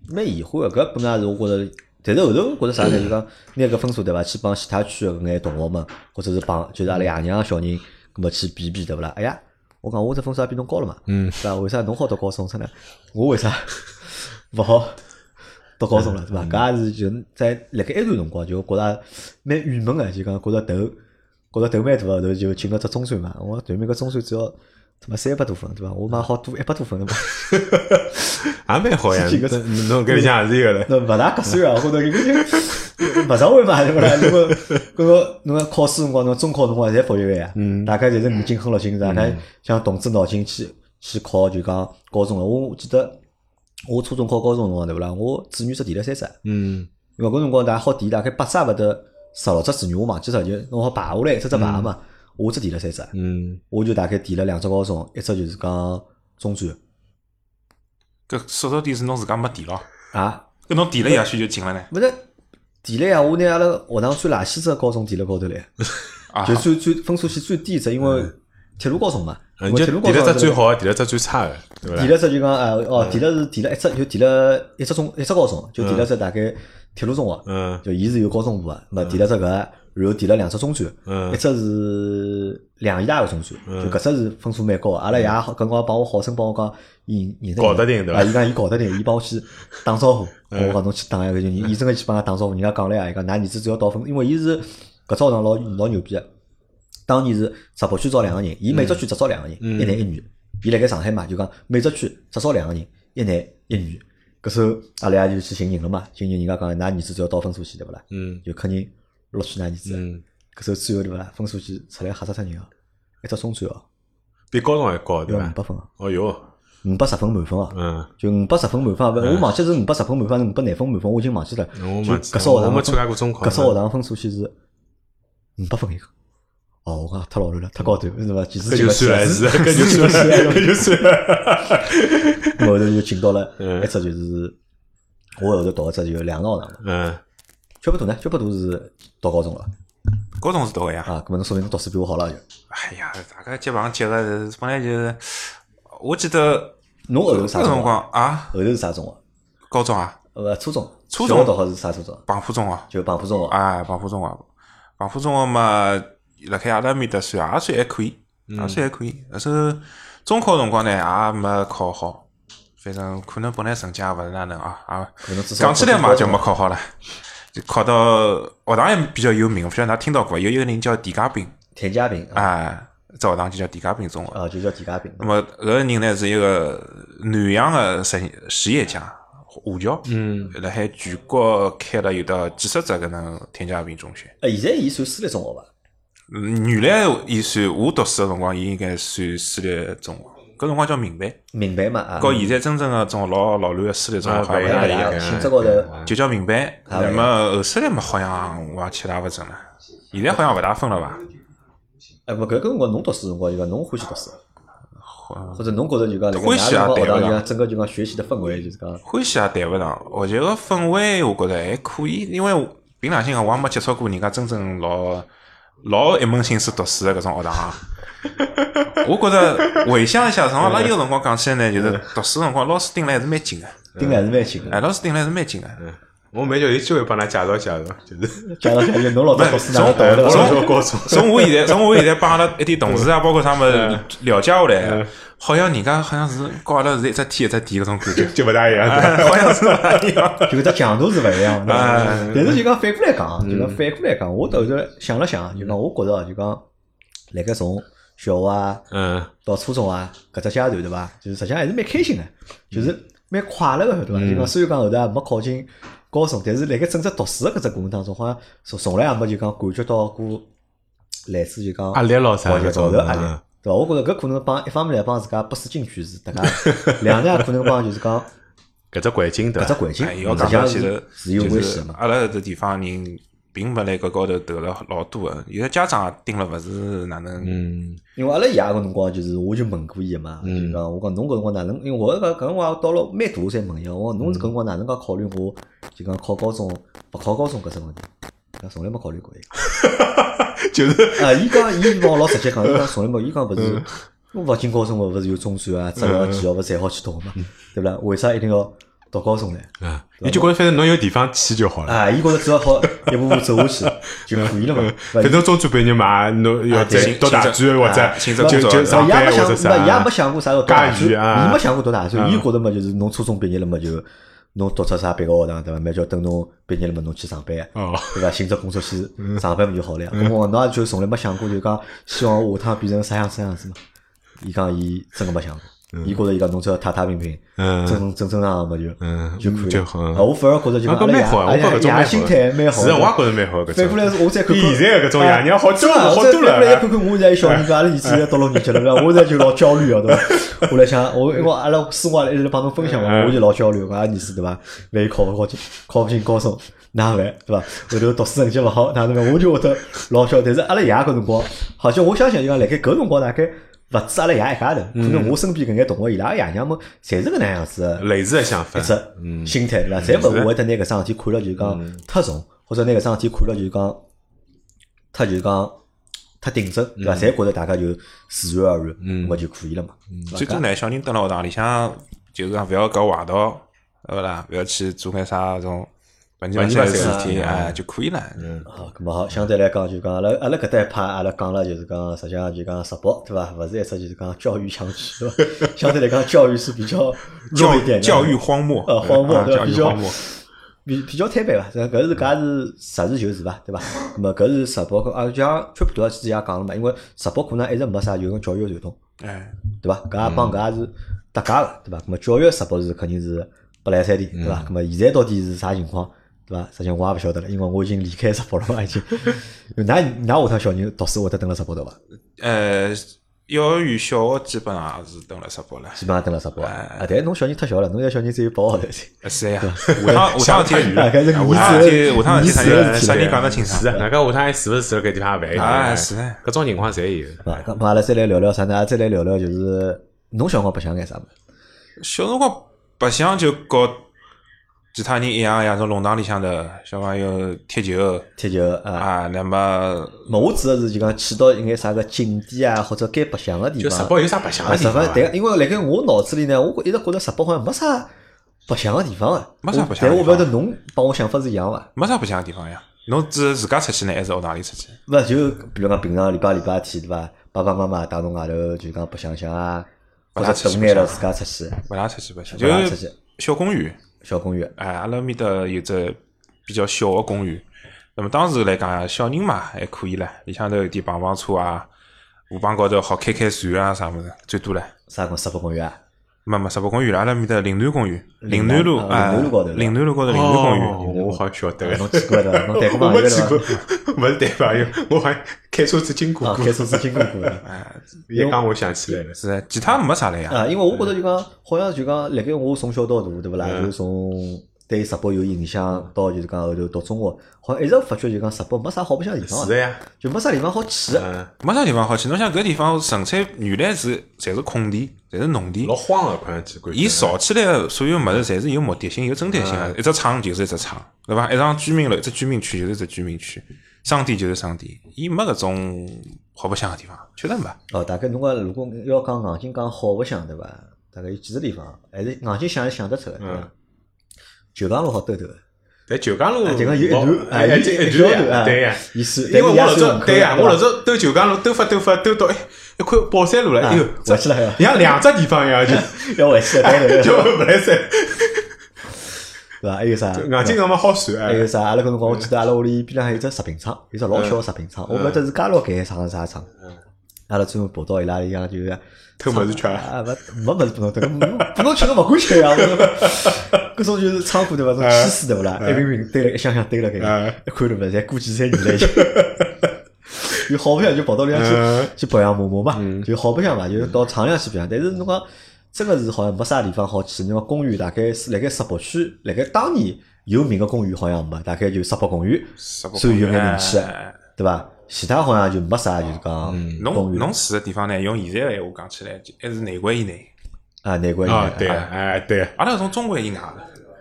蛮遗憾个，搿本来是我觉着，但是后头我觉着啥呢？就讲拿搿分数对伐？去帮其他区个搿眼同学们，或者是帮就是阿拉爷娘个小人，咁么去比比对勿啦？哎呀，我讲我这分数也比侬高了嘛，嗯对伐？为啥侬好读高中出呢？我为啥勿好？读高中了，对伐？搿也是就在辣盖一段辰光，就觉着蛮郁闷个，就讲觉着头觉着头蛮大个，后头就进了只中专嘛。我对面个中专只要他妈三百多分，对伐？我妈好多一百多分的嘛，也 [laughs] 蛮好呀，侬侬搿里向也是一个了。那勿大合算啊，或者搿个就勿上位嘛，对勿啦？如果 [laughs] 搿个考试辰光，侬中考辰光侪复习个呀，嗯大概侪是五斤哼六斤，大概像动之脑筋去去考就讲高中了。我记得我初中考高中辰光，对勿啦？我志愿只填了三只。嗯因为搿辰光大概好填大概八只也勿得十六只志愿，我忘记脱，就侬好排下来一只只排嘛。我只填了三只，嗯，我就大概填了两只高中，一只就是讲中专搿说到底是侬自家没填咯，啊，搿侬填了也许就进了呢。勿是填了呀，我拿阿拉学堂最垃圾只高中填了高头来，啊，就最最分数线最低一只，因为铁路高中嘛，嗯就铁路高中填了只最好的，填了只最差的，对伐？填了只就讲呃哦，填了是填了一只就填了一只中一只高中，就填了只大概铁路中学，嗯。就伊是有高中部个，么填了只搿，然后填了两只中专，嗯一只是两医大个中专，就搿只是分数蛮高个。阿拉爷好搿辰光帮我好生帮我讲，伊认得搞得定对伐啊，伊讲伊搞得定，伊帮我去打招呼，我讲侬去打一个，就伊真个去帮他打招呼，人家讲了呀，伊讲㑚儿子只要到分，因为伊是搿只学堂老老牛逼个。当年是石浦区招两个人，伊每只区只招两个人，一男一女。伊辣盖上海嘛，就讲每只区只招两个人，一男一女。搿时候阿拉爷就去寻人了嘛，寻人人家讲，㑚儿子只要到分数线对勿啦？嗯就肯定录取㑚儿子。嗯，搿时候最后对勿啦？分数线出来吓死脱人哦，一只中专哦，比高中还高，对伐？要五百分哦，哦哟，五百十分满分哦。嗯，就五百十分满分啊，勿我忘记是五百十分满分还是五百廿分满分，我已经忘记了。搿只学堂分我没参加过中考搿只学堂分数线是五百分一个。哦，我讲太老卵了，太高头，是伐？其实搿就算了，是，搿 [laughs] 就就算了，搿就算了。后头就进到了嗯一只就是我后头读一只就两个学堂嘛。嗯，缺不多呢？缺不多是读高中了高中是读个呀。啊，搿么侬说明侬读书比我好了就。哎呀，大家接棒接个本来就是，我记得侬后头啥搿辰？光啊，后头是啥中学？高中啊，呃，初中。初中读好是啥初中？蚌埠中学，就蚌埠中学。哎，蚌埠中学，蚌埠中学嘛，辣盖阿拉面搭算也算还可以，也算还可以。但是中考辰光呢，也没考好，反正可能本来成绩也勿是哪能啊啊。讲起来嘛，就没考好了，就考到学堂也比较有名，勿晓得㑚听到过，有一个人叫田家炳，田家炳啊，哎，这学堂就叫田家炳中学。啊就叫田家炳那。么搿个人呢是一个南洋的实实业家，华侨，嗯，辣海全国开了有得几十只搿能田家炳中学。呃，现在伊算私立中学伐？嗯原来伊算我读书个辰光，伊应该算私立中学，搿辰光叫民办，明白嘛？啊，和现在真正个种老老卵个私立中学啊好勿一样不一样啊性质高头。就叫民办。啊那么后首来嘛，好像我也去大勿准了，现在好像勿大分了伐？哎，勿搿搿辰光侬读书辰光就讲侬欢喜读书，或者侬觉着就讲欢喜也对勿上。整个就讲学习的氛围就是讲欢喜也谈勿上，学习个氛围我觉着还可以，因为凭良心讲，我也没接触过人家真正老老一门心思读书的搿种学堂啊。[laughs] 我觉着回想一下，从阿拉有辰光讲起来呢，就是读书辰光，老师盯了还是蛮紧个，盯了还是蛮紧哎，个。老师盯了还是蛮紧个。我蛮叫有机会帮他介绍介绍，就是介绍介绍，侬老早 [laughs] 读书哪能读呃的？高中从我现在，[laughs] 从我现在帮阿拉一点同事啊，包括他们了解下来，好像人家好像是跟阿拉是一只天一只地搿种感觉，就勿大一样。哎好像是勿大一样。就搿只强度是勿一样的。哎但是就讲反过来讲，就讲反过来讲，我后头想了想，就讲我觉着啊就讲，辣盖从小学啊嗯到初中啊搿只阶段对伐？就是实际上还是蛮开心的，就是蛮快乐个对伐？就讲虽然讲后头也没考进高中，但是辣盖整只读书个搿只过程当中，好像从从来也没就讲感觉到过来自就讲压力咯啥学习高头压力嗯，对伐？我觉着搿可能帮一方面来帮自家不思进取是搭界，两呢可能帮就是讲 [laughs] 搿只环境对伐？搿只环境，实际上是是有关系的嘛。阿拉搿个地方人并没辣搿高头投了老多个，现在家长也盯了勿是哪能，嗯因为阿拉爷个辰光，就是我就问过伊个嘛，就讲我讲侬搿辰光哪能？因为我搿搿辰光到了蛮大我才问伊，我讲侬搿辰光哪能介考虑我就讲考高中勿考高中搿只问题？伊讲从来没考虑过伊。[laughs] 就是啊，伊讲伊帮我老直接讲，伊讲 [laughs] 从来没，伊讲勿是，[laughs] 我勿进高中嘛，勿是有中专啊、职校、技校，勿是侪好去读嘛，对勿啦？为啥一定要读高中呢？啊，伊就觉着反正侬有地方去就好了。啊，伊觉着只要好 [laughs] 一步步走下去就可以了嘛。[laughs] 反正中专毕业嘛，侬要再对读大专或者就工作就上伊也没想，班或者伊也没想过啥时候读大加专，语啊伊没想过读大专，嗯伊觉着嘛就是侬初中毕业了嘛就侬读出啥别个学堂对伐？蛮叫等侬毕业了嘛侬去上班，哦，对伐？寻只工作去上班不就好了呀？咁我侬也就从来没想过就讲希望下趟变成啥样啥样子嘛？伊讲伊真个没想过，伊觉着伊讲侬只要踏踏平平，嗯正正正常常嘛就嗯就可以了。就好啊，我反而觉着就蛮好啊，我阿拉爷心态蛮好是。我也觉着蛮好。反过来是，我再看看比现在搿种爷娘好多好多我再反过来了看。看我现在小人，阿拉儿子现在读六年纪了，对伐？我现在就老焦虑啊，对伐？[laughs] 我来想，我因为阿拉生活一直帮侬分享嘛，嗯我就老焦虑。我阿儿子对伐？万一考勿考进，考勿进高中，哪办对伐？后头读书成绩勿好，哪能办？我就会得老焦虑。但是阿拉爷搿辰光，好像我相信就讲，辣盖搿辰光大概勿止阿拉爷一家头，可能我身边搿眼同学伊拉爷娘们，侪是搿能样子的。类似的想法一，只心态对伐？侪勿会得拿搿桩事体看了就是讲太重，或者拿搿桩事体看了就是讲太就是讲太顶真，对伐？侪觉得大家就自然而然，嗯么就可以了嘛。最终呢，小人蹲辣学堂里向，就是讲勿要搞坏道，对勿啦？勿要去做眼啥种本地本地的的事体事体，哎就可以了。嗯好，咁么好，相对来讲就讲阿拉阿拉搿搭一派，阿拉讲了就是讲，实际上就讲直播，对伐？勿是一只就是讲教育强区，对伐？[laughs] 相对来讲，教育是比较弱教一点的，教育荒漠，呃荒漠啊对吧比较教育荒漠。比比较坦白伐，搿搿是搿是实事求是伐，对伐？那么搿是直播，啊，就像川普多之前也讲了嘛，因为直播可能一直没啥有种教育传统，哎，对伐？搿也帮搿也是搭界个，对伐？那么教育直播是肯定是不来三的，对伐？那么现在到底是啥情况，对伐？实际上我也勿晓得了，因为我已经离开石博了嘛，已经。[laughs] 㑚㑚下趟小人读书会得蹲辣石博头伐？呃，幼儿园、小学基本上也是蹲辣十八了。基本上蹲辣石博啊，但是侬小人太小了，侬现在小人只有八个号头是呀，下趟下趟天，大概是下趟天，下趟你天是啥人讲得清是啊，爽？外加下趟还是勿是住辣搿地方烦？啊是的搿种情况侪有。啊，咁阿拉再来聊聊啥呢？再来聊聊就是侬小辰光白相眼啥物事？小辰光白相就和其他人一样呀，从弄堂里向头小朋友踢球踢球啊。啊，那么么我指的是就讲去到一眼啥个景点啊，或者该白相个地方。就石宝有啥白相啊，的地方对，因为辣盖我脑子里呢，我一直觉得石宝好像没啥白相个地方个，没啥我白相但我勿晓得侬帮我想法是一样伐？没啥白相的地方呀。侬只自家出去呢，还是学堂里出去？勿就比如讲平常礼拜礼拜天对伐？爸爸妈妈带侬外头就讲白相相啊，或者等眼了自家出去，勿大出去白相，就小公园。小公园。哎，阿拉面搭有只比较小个公园。那么当时来讲，小人嘛还可以唻，里向头有点碰碰车啊，河浜高头好开开船啊啥物事，最多唻。啥公石浦公园啊？没没，十八公园，阿拉面搭岭南公园，岭南路啊啊，岭南路高头岭南路高头岭南公园。哦我好像晓得侬去过对伐？侬谈过朋友对没去过伐？，没是带朋友，我好像开车子经过开。车子经过过的。一讲我想起来了，是的，其他没啥了呀。啊，因为我觉得就讲，好像就讲，辣盖我从小到大，对勿啦？嗯就从对石北有影响到就是讲后头读中学，好像一直发觉就讲石北没啥好白相的地方啊，是的呀，就没啥地方好去。嗯，没啥地方好去。侬想搿地方纯粹原来是侪是空地，侪是农地老。荒个，看上去。伊造起来个所有物事侪是有目的性、有针对性个。一只厂就是一只厂，对伐？一幢居民楼、一只居民区就是一只居民区，商店就是商店。伊没搿种好白相个地方，确实没。哦，大概侬讲如果要讲硬劲讲好白相，对伐？大概有几个地方，还是硬劲想是想得出来，对伐嗯？九江路好兜兜的，但九江路啊就讲有一段老哎一一小段啊段呀，对呀。意思。因为我老早对呀，我老早早兜九江路兜发兜发兜到哎一块宝山路了，哎呦，回去了，像两只地方一样，[laughs] 就要回去了，对对就对，不来塞，[laughs] 对伐？[laughs] 还有啥？硬劲搿么好算哎。还有啥？阿拉搿辰光我记得阿拉屋里边浪还有只食品厂，有只老小个食品厂，我勿晓得是家乐盖厂还是啥厂。阿拉专门跑到伊拉里向就是偷么子吃啊啊，勿没物事拨侬偷，拨侬吃侬勿敢吃呀。搿种就是仓库对伐？种气势对勿啦？一瓶瓶堆了一箱箱堆了盖，一看对勿啦？侪过几三年了已经。[laughs] 就好白相就跑到里向去去白相摸摸嘛，就好白相嘛，就到厂里向去白相。但是侬讲真个是好像没啥地方好去。侬讲公园大概是辣盖石北区，辣盖当年有名个公园好像没，大概就石北公园石北算有眼名气对伐？其他好像就没啥，就是讲侬侬住的地方呢，用现在个闲话讲起来，就还是内环以内。啊，内环啊，以内。对啊，哎对啊，阿拉搿种中环以外的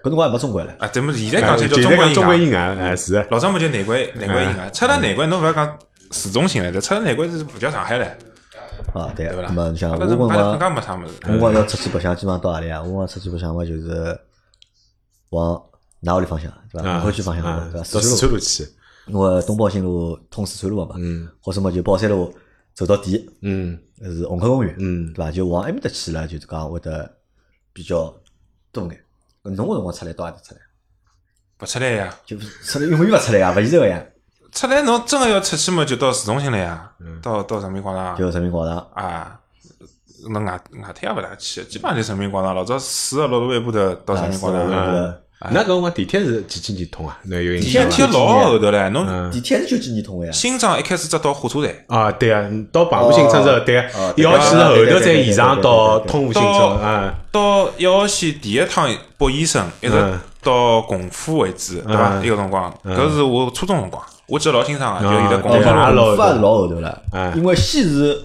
搿辰光还没中国了。啊，咱们现在讲起来叫中中环以外。环以外，哎是的，老早么就内环内环以外，出了内环侬勿要讲市中心了，这出了内环是不叫上海了，啊，对，对勿啦？那么你像阿我辰光，加没啥物事。我辰光要出去白相，基本上到何里啊？我辰光出去白相嘛，就是往哪屋里方向，对伐？啊虹口区方向啊对伐？到四川路去，因为东宝新路通四川路个嘛，嗯或者么就宝山路走到底嗯是虹口公园，嗯对伐？就往埃面搭去了，就是讲会得比较多眼。侬个辰光出来到阿里出来？不出来呀，就是出来永远勿出来呀，勿现实个呀，出来侬真个要出去么，就到市中心了呀，到到人民广场就人民广场。啊。那外外滩也勿大去，基本上就人民广场。老早四个六路一部头到人民广场那搿辰光地铁是几几年通啊？那有印地？铁老后头了，侬嗯地铁是九几年通个呀？新庄一开始只到火车站，啊，对啊，到澎湖新村之后，对啊哦，一号线是后头再延长到通湖新村到啊，到一号线第一趟北医生，一直嗯到共府为止，对伐？嗯一个辰光，搿是我初中辰光，我记得老清爽个，就现在啊哦，共府对啊路共府也是老后头了哎，因为西是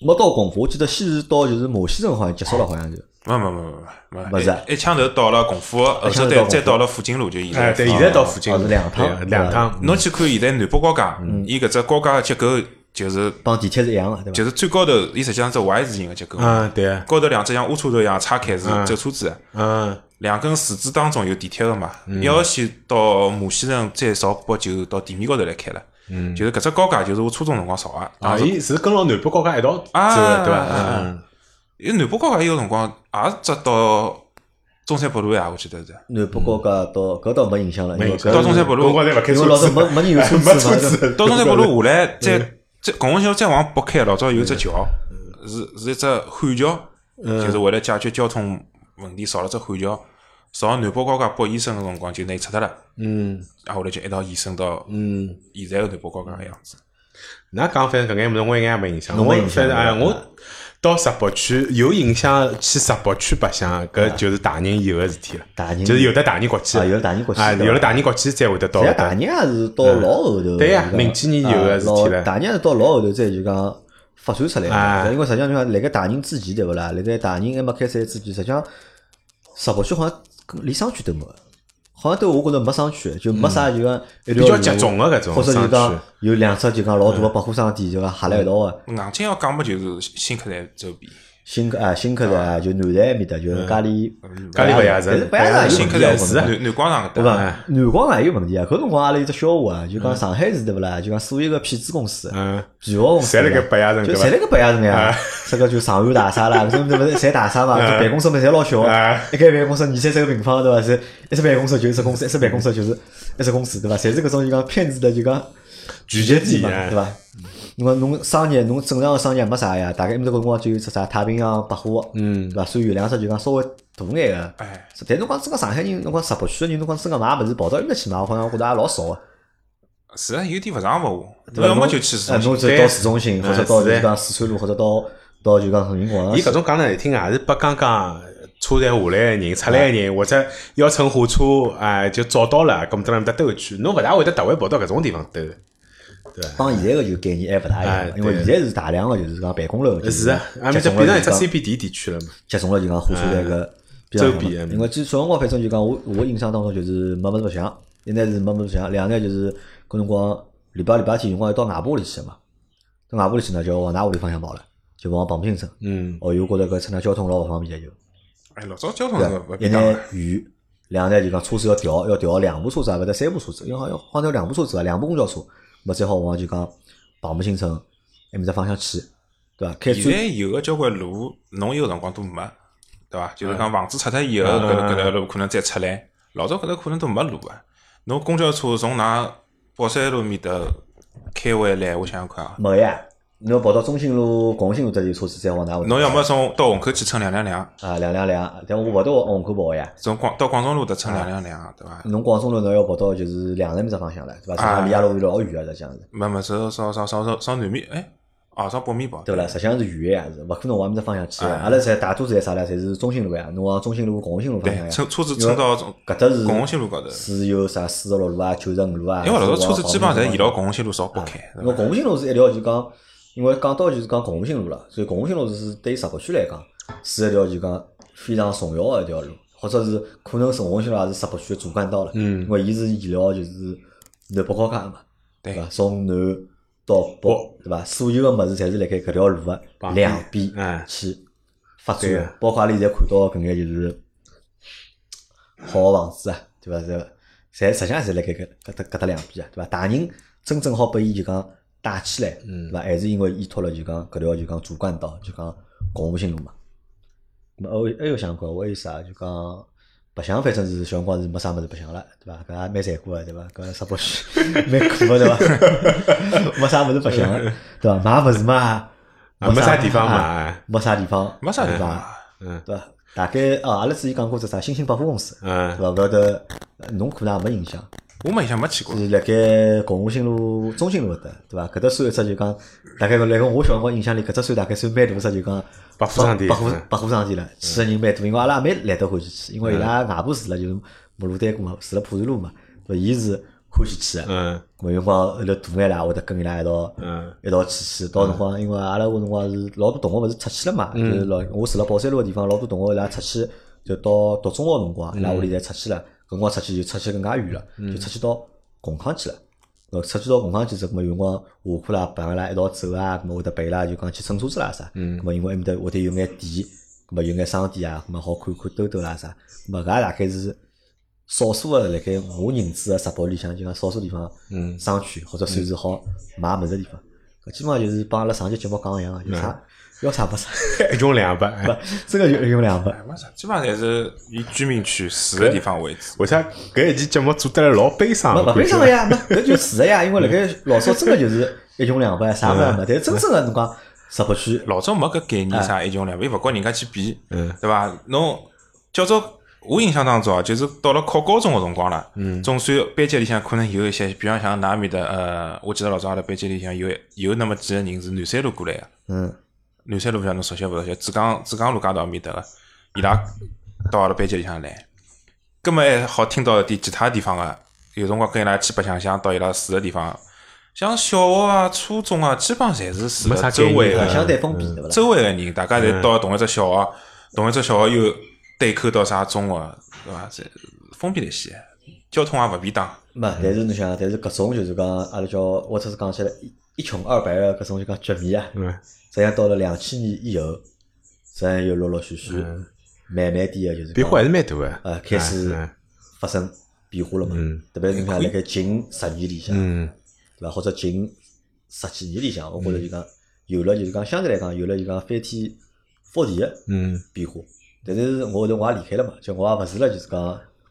没到共府，我记得西是到就是马溪镇好像结束了，好像就没没没没没。没是。一一枪头到了共府，后头再再到了附近路，就现哎，在对，。现在到附近哦是两趟。两趟，侬去看现在南北高架，嗯。伊搿只高架个结构就是帮地铁是一样的，对伐？就是最高头，伊实际上是 Y 字形个结构，嗯，对。啊，高头两只像乌车头一样叉开是走车子。的。嗯两根柱子当中有地铁个嘛，一号线到马溪镇再朝北就到地面高头来开了。嗯，就是搿只高架就是我初中辰光造个，啊，伊是跟牢南北高架一道走对伐？嗯。因为南北高架伊个辰光也只到中山北路呀，我记得是。南北高架到搿倒没印象了，因为到中山北路辰光侪勿开因为老早车子，没没人有车子嘛车子，到中山北路下来，再再共和桥再往北开，老早有只桥，是是一只汉桥，就是为了解决交通问题，造了只汉桥。造南北高架北延伸个辰光，就拿伊拆脱了，嗯。然后来就一道延伸到嗯。现在个南北高架个样子。㑚讲反正搿眼物事我一眼也没印象，我侬没印象反正哎，我到石北区有影响去石北区白相，搿就是大人以后个事体了。大人就是有的大人国际，啊有的大人国际啊，有了大人国际才会得到大人也是到老后头，对呀零几年有个事体了大人是到老后头再就讲发展出来啊的。因为实际上就讲辣盖大人之前对勿啦？辣盖大人还没开赛之前，实际上石北区好像跟连商圈都没有，好像对我觉着没商圈，就没啥就讲比较集中的搿种或者就商讲有两只就讲老大个百货商店就讲合辣一道个。硬劲要讲么，就是新客站周边，新客啊，新客站啊，就南站埃面搭，就是嘉里嘉里白鸭子白鸭子新客有问题啊，站是南南广场搿对搭，伐？南广场也有问题啊！搿辰光阿拉有只笑话啊，就讲上海市对勿啦？就讲所有个骗子公司、嗯，皮划公司侪辣盖对伐白鸭城就侪辣盖白鸭城呀。[laughs] 这个就上海大厦啦，搿种对勿是侪大厦嘛？就办公室嘛侪老小啊，一间办公室二三十个平方对伐？是一只办公室就是一只公司，一只办公室就是一只公司对伐？侪是搿种就讲骗子的就讲聚集地嘛，啊对伐？侬讲侬商业，侬正常个商业没啥呀，大概埃面搭搿辰光就有只啥太平洋百货，嗯对，伐？所以有两只就讲稍微大眼个，哎，但侬讲真个上海人，侬讲十八区个人，侬讲真个买物事跑到埃面搭去买，我好像觉着也老少个。是啊，有点勿上勿下，对伐？要么侬就去市哎中心。侬就到市中心，或者到就是讲四川路，或者到到就讲人民广场。伊搿种讲难听啊，也是拨刚刚车站下来个人、出来个人，或者要乘火车，哎，就找到了，咁等面搭兜一圈，侬勿大会得特会跑到搿种地方兜。帮现在个就概念还勿大一哎样，因为现在是大量个就是讲办公楼，就是啊，集搭变成一只中了就讲 CBD 地区了嘛。集中了就讲火车站个周边嗯因为最小辰光反正就讲我我印象当中就是没物事白相，一呢是没白相，两呢就是搿辰光礼拜礼拜天辰光要到外婆屋里去嘛，到外婆屋里去呢就往㑚屋里方向跑了，就往彭浦新村。嗯，哦，又觉着搿乘趟交通老勿方便个就。哎，老早交通对是勿一呢便当。远，两呢就讲车子要调，要调两部车子啊，勿得三部车子，因为好像好像调两部车子啊，两部公交车，么再好往就讲彭浦新村埃面只方向去，对伐？开现在有个交关路，侬有辰光都没，对伐？就是讲房子拆脱以后，嗯搿搿条路可能再出来。老早搿搭可能都没路啊。侬公交车从㑚宝山路面搭开回来，我想想看啊，没呀，侬要跑到中心路、广兴路这里车子再往哪会？侬要么从到虹口去乘两两两，啊两两两，但我勿到虹口跑个呀。从广到广中路搭乘两两两，对伐？侬广中路侬要跑到就是两站面只方向了，对伐？实际上离阿拉屋里老远个，实际上是，没没，稍稍稍稍稍稍南面，哎，哦，朝北面跑，对伐啦？实际上是远个呀，是勿可能往埃面只方向去阿拉侪大多数侪啥呢？侪是中心路呀，侬往中心路、广兴路方向对，呀。乘车子乘到搿搭是共虹新路高头，是有啥四十六路啊、九十五路啊。因为老早车子基本上侪沿牢路。共虹新路朝北开，对伐？因为共虹新路是一条就讲，因为讲到就是讲共虹新路了，所以共虹新路是对石浦区来讲是一条就讲非常重要的一条路，或者是可能是共虹新路也是石浦区的主干道了。嗯因为伊是沿牢就是南北高架嘛，对伐？从南到北，对伐？所有个物事侪是辣盖搿条路个两边哎去发展包括阿拉现在看到搿眼就是好个房子啊，对伐？这侪实际上侪辣盖搿搿搭搿搭两边啊，对伐？大宁真正好拨伊就讲带起来，对伐？还是因为依托了就讲搿条就讲主干道，就讲广湖新路嘛。咁么还有还有想过，我还有啥就讲白相，反正是小辰光是没啥物事白相了，对伐？搿也蛮残酷个，对伐？搿石浦区蛮苦个，对伐？[laughs] 没啥物事白相个，对伐？买物事嘛，啊没啥地方买没啥地方，没啥地方。嗯对伐？大概哦，阿拉之前讲过只啥新兴百货公司，嗯对伐？勿晓得呃侬可能也没印象，我没印象没去过，是辣盖共湖新路、中心路搿搭，对伐？搿搭算一只就讲，大概辣盖我小辰光印象里，搿只算大概算蛮大只就讲百货商店百货嗯。百货商店了，去个人蛮多，因为阿拉也蛮懒得欢喜去，因为伊拉外婆住了就是马路对过嘛，住了浦南路嘛，对伐？伊是欢喜去个，嗯。搿辰光后头大眼啦，会得跟伊拉一道嗯。一道去去，到辰光因为阿拉搿辰光是老多同学勿是出去了嘛，就是老我住辣宝山路个地方，老多同学伊拉出去就到读中学辰光，伊拉屋里侪出去了，搿辰光出去就出去更加远了，就出去到虹康去了。呃，出去到虹康去之后，咁么有辰光下课啦，陪伊拉一道走啊，咁么会得陪伊拉就讲去乘车子啦啥，咁么因为埃面搭会得有眼店，咁么有眼商店啊，咁么好看看兜兜啦啥，咁么搿也大概是少数个辣盖我认知个石浦里向就讲少数地方嗯。商圈或者算是好买物事个地方，搿基本上就是帮阿拉上期节目讲个一样个，就啥要啥没啥，[laughs] 一穷两百。不真个就一穷两百。没啥，基本上侪是以居民区住个地方为主。[laughs] 为啥搿一期节目做得来老悲伤？没勿悲伤个呀，没搿就是个呀，因为 [laughs] 辣盖老早真个就是一穷两百，啥物事也没，但是真正个侬讲石浦区，老早没搿概念啥一穷两百，又勿跟人家去比，嗯对伐？侬叫做我印象当中啊，就是到了考高中个辰光了，嗯总算班级里向可能有一些，比方像㑚面的呃，我记得老早阿拉班级里向有有那么几个人是南山路过来个，嗯，南山路勿晓得侬熟悉勿熟悉？珠江珠江路街道面搭个，伊拉到阿拉班级里向来，葛末还好听到一点其他地方个，有辰光跟伊拉去白相相，到伊拉住个地方，像小学啊、初中啊，基本上侪是住没啥周围个，相对封闭对勿啦？周围个人，大家侪到同一只小学，同一只小学又对口到啥中学，对伐？侪封闭了些，交通也勿便当。没，但是侬想，但是搿种就是讲，阿拉叫或者是讲起来一穷二白个搿种就讲局面啊，实际上到了两千年以后，实际上又陆陆续续、嗯慢慢点个就是变化还是蛮大个。呃开始嗯发生变化了嘛。嗯特别是侬想辣盖近十年里向，嗯对伐？或者近十几年里向，我觉着就讲有了就是讲相对来讲有了就讲翻天覆地个嗯变化。但是我后头我也离开了嘛，就我也勿是了，就是讲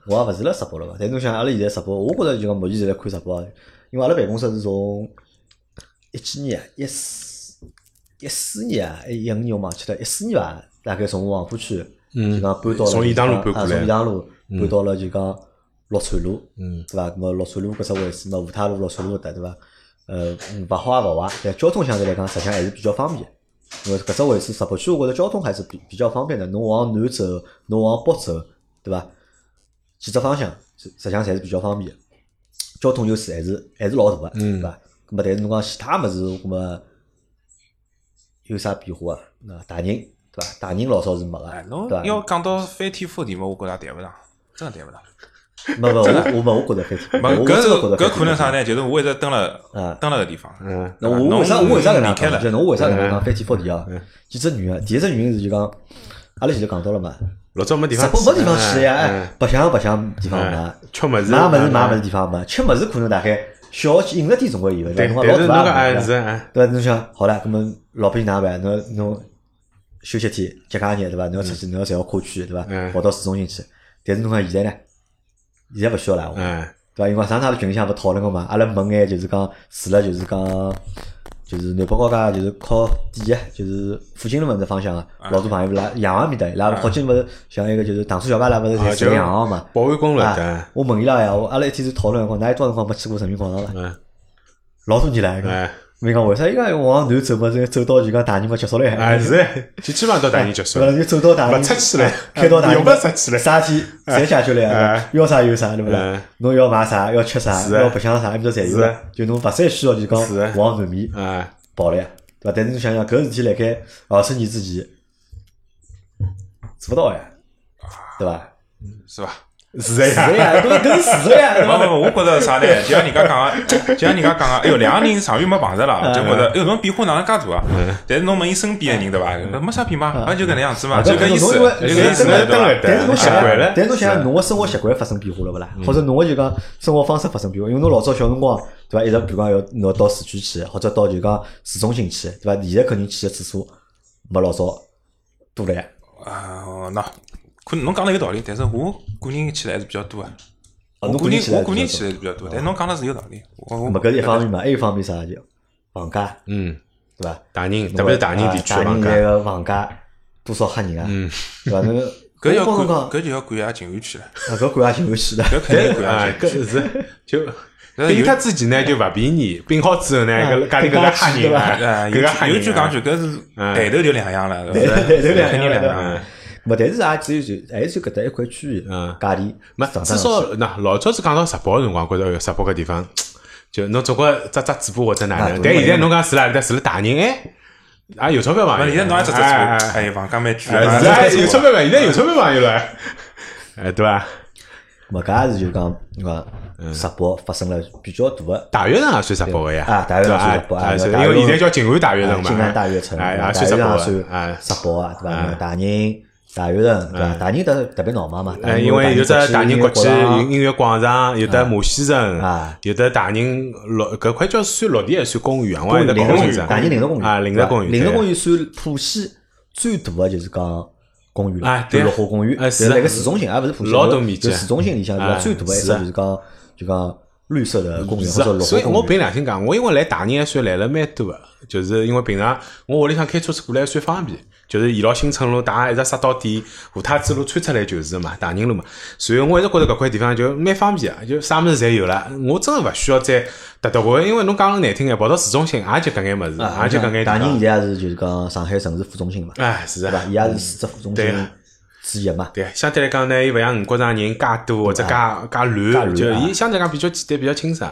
我也勿是了直播了嘛。但是侬想，阿拉现在直播，我觉着就讲目前现在看石浦啊，因为阿拉办公室是从一几年啊，一四一四年啊，一一五年我忘记了，一四年伐，大概从黄浦区就讲搬到了从颐堂路搬过来颐堂路搬到了就讲乐川路，嗯，对伐？咁么乐川路搿只位置，嘛吴太路、乐川路搿搭，对伐？呃，嗯勿好也勿坏，但交通相对来讲，实际上还是比较方便。因为搿只位置石浦区，我觉着交通还是比比较方便的。侬往南走，侬往北走，对伐？几只方向实实际上侪是比较方便的。交通优势还是还是老大个，嗯对伐？咁么但是侬讲其他物事，咁么有啥变化啊？那大人对伐？大人老早是没个哎，，侬？要讲到翻天覆地嘛，我觉着也谈勿上，真个谈勿上。没 [laughs] 没，我我没我觉着翻天，没，我搿是真的觉着搿可能啥呢？就是我一直蹲了啊蹲了搿地方，嗯，那我为啥我为啥搿能讲？离开了就侬为啥搿能嗯讲翻天覆地啊？几只原因？第一只原因是就讲，阿拉前头讲到了嘛，老早没地日方本没地方去呀，嗯哎，白相白相地方没嗯，吃物事买物事买物事事，地方没，吃物事可能大概小去饮食店总归有的，对，对伐？但是侬侬讲老大也没讲哎是，哎，对伐？侬想好了，那么老百姓哪办？侬侬休息天、节假日对伐？侬要出去，侬要侪要跨区对伐嗯？跑到市中心去。但是侬讲现在呢？现在勿需要了，嗯，对伐？因为上趟阿拉群里向勿讨论过嘛，阿拉问眼就是讲除了就是讲就是南北高架就是靠底啊，就是附近路搿只方向啊，老多朋友伊拉洋行面搭，伊拉好近勿是像一个就是糖醋小排拉勿是啊就侪住洋行嘛？保安公路啊的，我问伊拉呀，我阿拉一天是讨论讲，㑚有多少辰光没去过人民广场了？嗯，老多年了，我讲为啥？伊讲往南走嘛，这走到就讲大人嘛结束了哎是，就基本上到大年结束对，伐？就走到大人勿出去了 [laughs] 开到大人又勿出去了啥天侪解决了？要啥有啥，对勿啦嗯？侬要买啥，要吃啥，是要白相啥，埃面搭侪有。就侬勿再需要就讲是往南面哎，跑了呀，对伐？但是侬想想，搿事体辣盖二十年之前做勿到呀，对伐？是伐？是的是的呀，呀，搿搿是事实呀，[laughs] 对伐？勿勿勿，我觉着啥呢？[laughs] 就像人家讲个，就像人家讲个，哎哟，两个人长远没碰着了，就觉着，哎哟，侬变化哪能介大啊？但是侬问伊身边个人对伐？那没啥变嘛，反正就搿能样子嘛，就搿意思，就搿意思对伐？但是侬想习惯了想，但是侬想想，侬个生活习惯发生变化了勿啦？或者侬个就讲生活方式发生变化，因为侬老早小辰光对伐？一直比如讲要侬要到市区去，或者到就讲市中心去，对伐？现在肯定去个次数没老早多了呀。啊，那可能侬讲了有道理，但是我个人去的还是比较多啊。哦我个人侬个人去的我个人比较去的是比较多，但侬讲的是有道理。我搿是一方面嘛，还有一方面啥就房价，嗯，对伐？大人，特别是大人地区个房价多少吓人啊？嗯，对伐？[laughs] 那个搿要搿就要管下静安区了，啊搿管也挺有戏的。搿肯定管下哎，静安区。搿是 [laughs] 就。[laughs] 搿有并脱之前呢就勿便宜，并好之后呢，哎搿家里搿个吓人啊，哎，搿个吓人啊。有句讲句，搿是嗯抬头就两样了，对对伐？对对对肯定两对样。嗯，没，但是也只有就还是就搿搭一块区域嗯价钿没至少那老早子讲到石宝个辰光，觉着石宝搿地方，就侬总归扎扎嘴巴或者哪能。但现在侬讲住辣里搭住了大人，哎，啊有钞票朋友。现在侬也只只哎还有，房价蛮贵啊，有钞票朋友，现在有钞票朋友了，哎，对伐？么搿也是就讲侬讲嗯石宝发生了比较大个大悦城也算石宝个呀，啊大悦城对算石宝啊哎是大悦城因为现在叫静安大悦城嘛，静安大悦城，哎，大也算石宝个，悦城算哎。石宝啊，对伐？哎那大人、大悦城，对伐？大宁特特别闹卖嘛，哎，因为有的大宁国际音音乐广场，有的马戏城啊，有的大宁落搿块叫算绿地还是算公园啊？我公园，搞清楚。大宁领德公园啊，领德公园，领德公园园算浦西最大的就是讲公园了绿化公园，哎是是那个市中心，而不是浦西，老大面积就市中心里向对伐？哎最大的一只是啊就是讲就讲绿色的公园是啊，或者绿所以我。凭良心讲，我因为来大宁还算来了蛮多个，就是因为平常我屋里向开车子过来算方便，就是沿牢新村路大家一直杀到底，胡太子路穿出来就是嘛，大宁路嘛。所以我一直觉着搿块地方就蛮方便个，就啥物事侪有了，我真个勿需要再特特回，因为侬讲个难听眼，跑到市中心也就搿眼物事，啊，也就搿眼大宁。现在也是就是讲上海城市副中心嘛，哎，是？啊，伊也是市只副中心之一嘛。对，相对来讲呢，又勿像五角场人介多或者介介介乱，就啊伊相对来讲比较简单，比较清爽，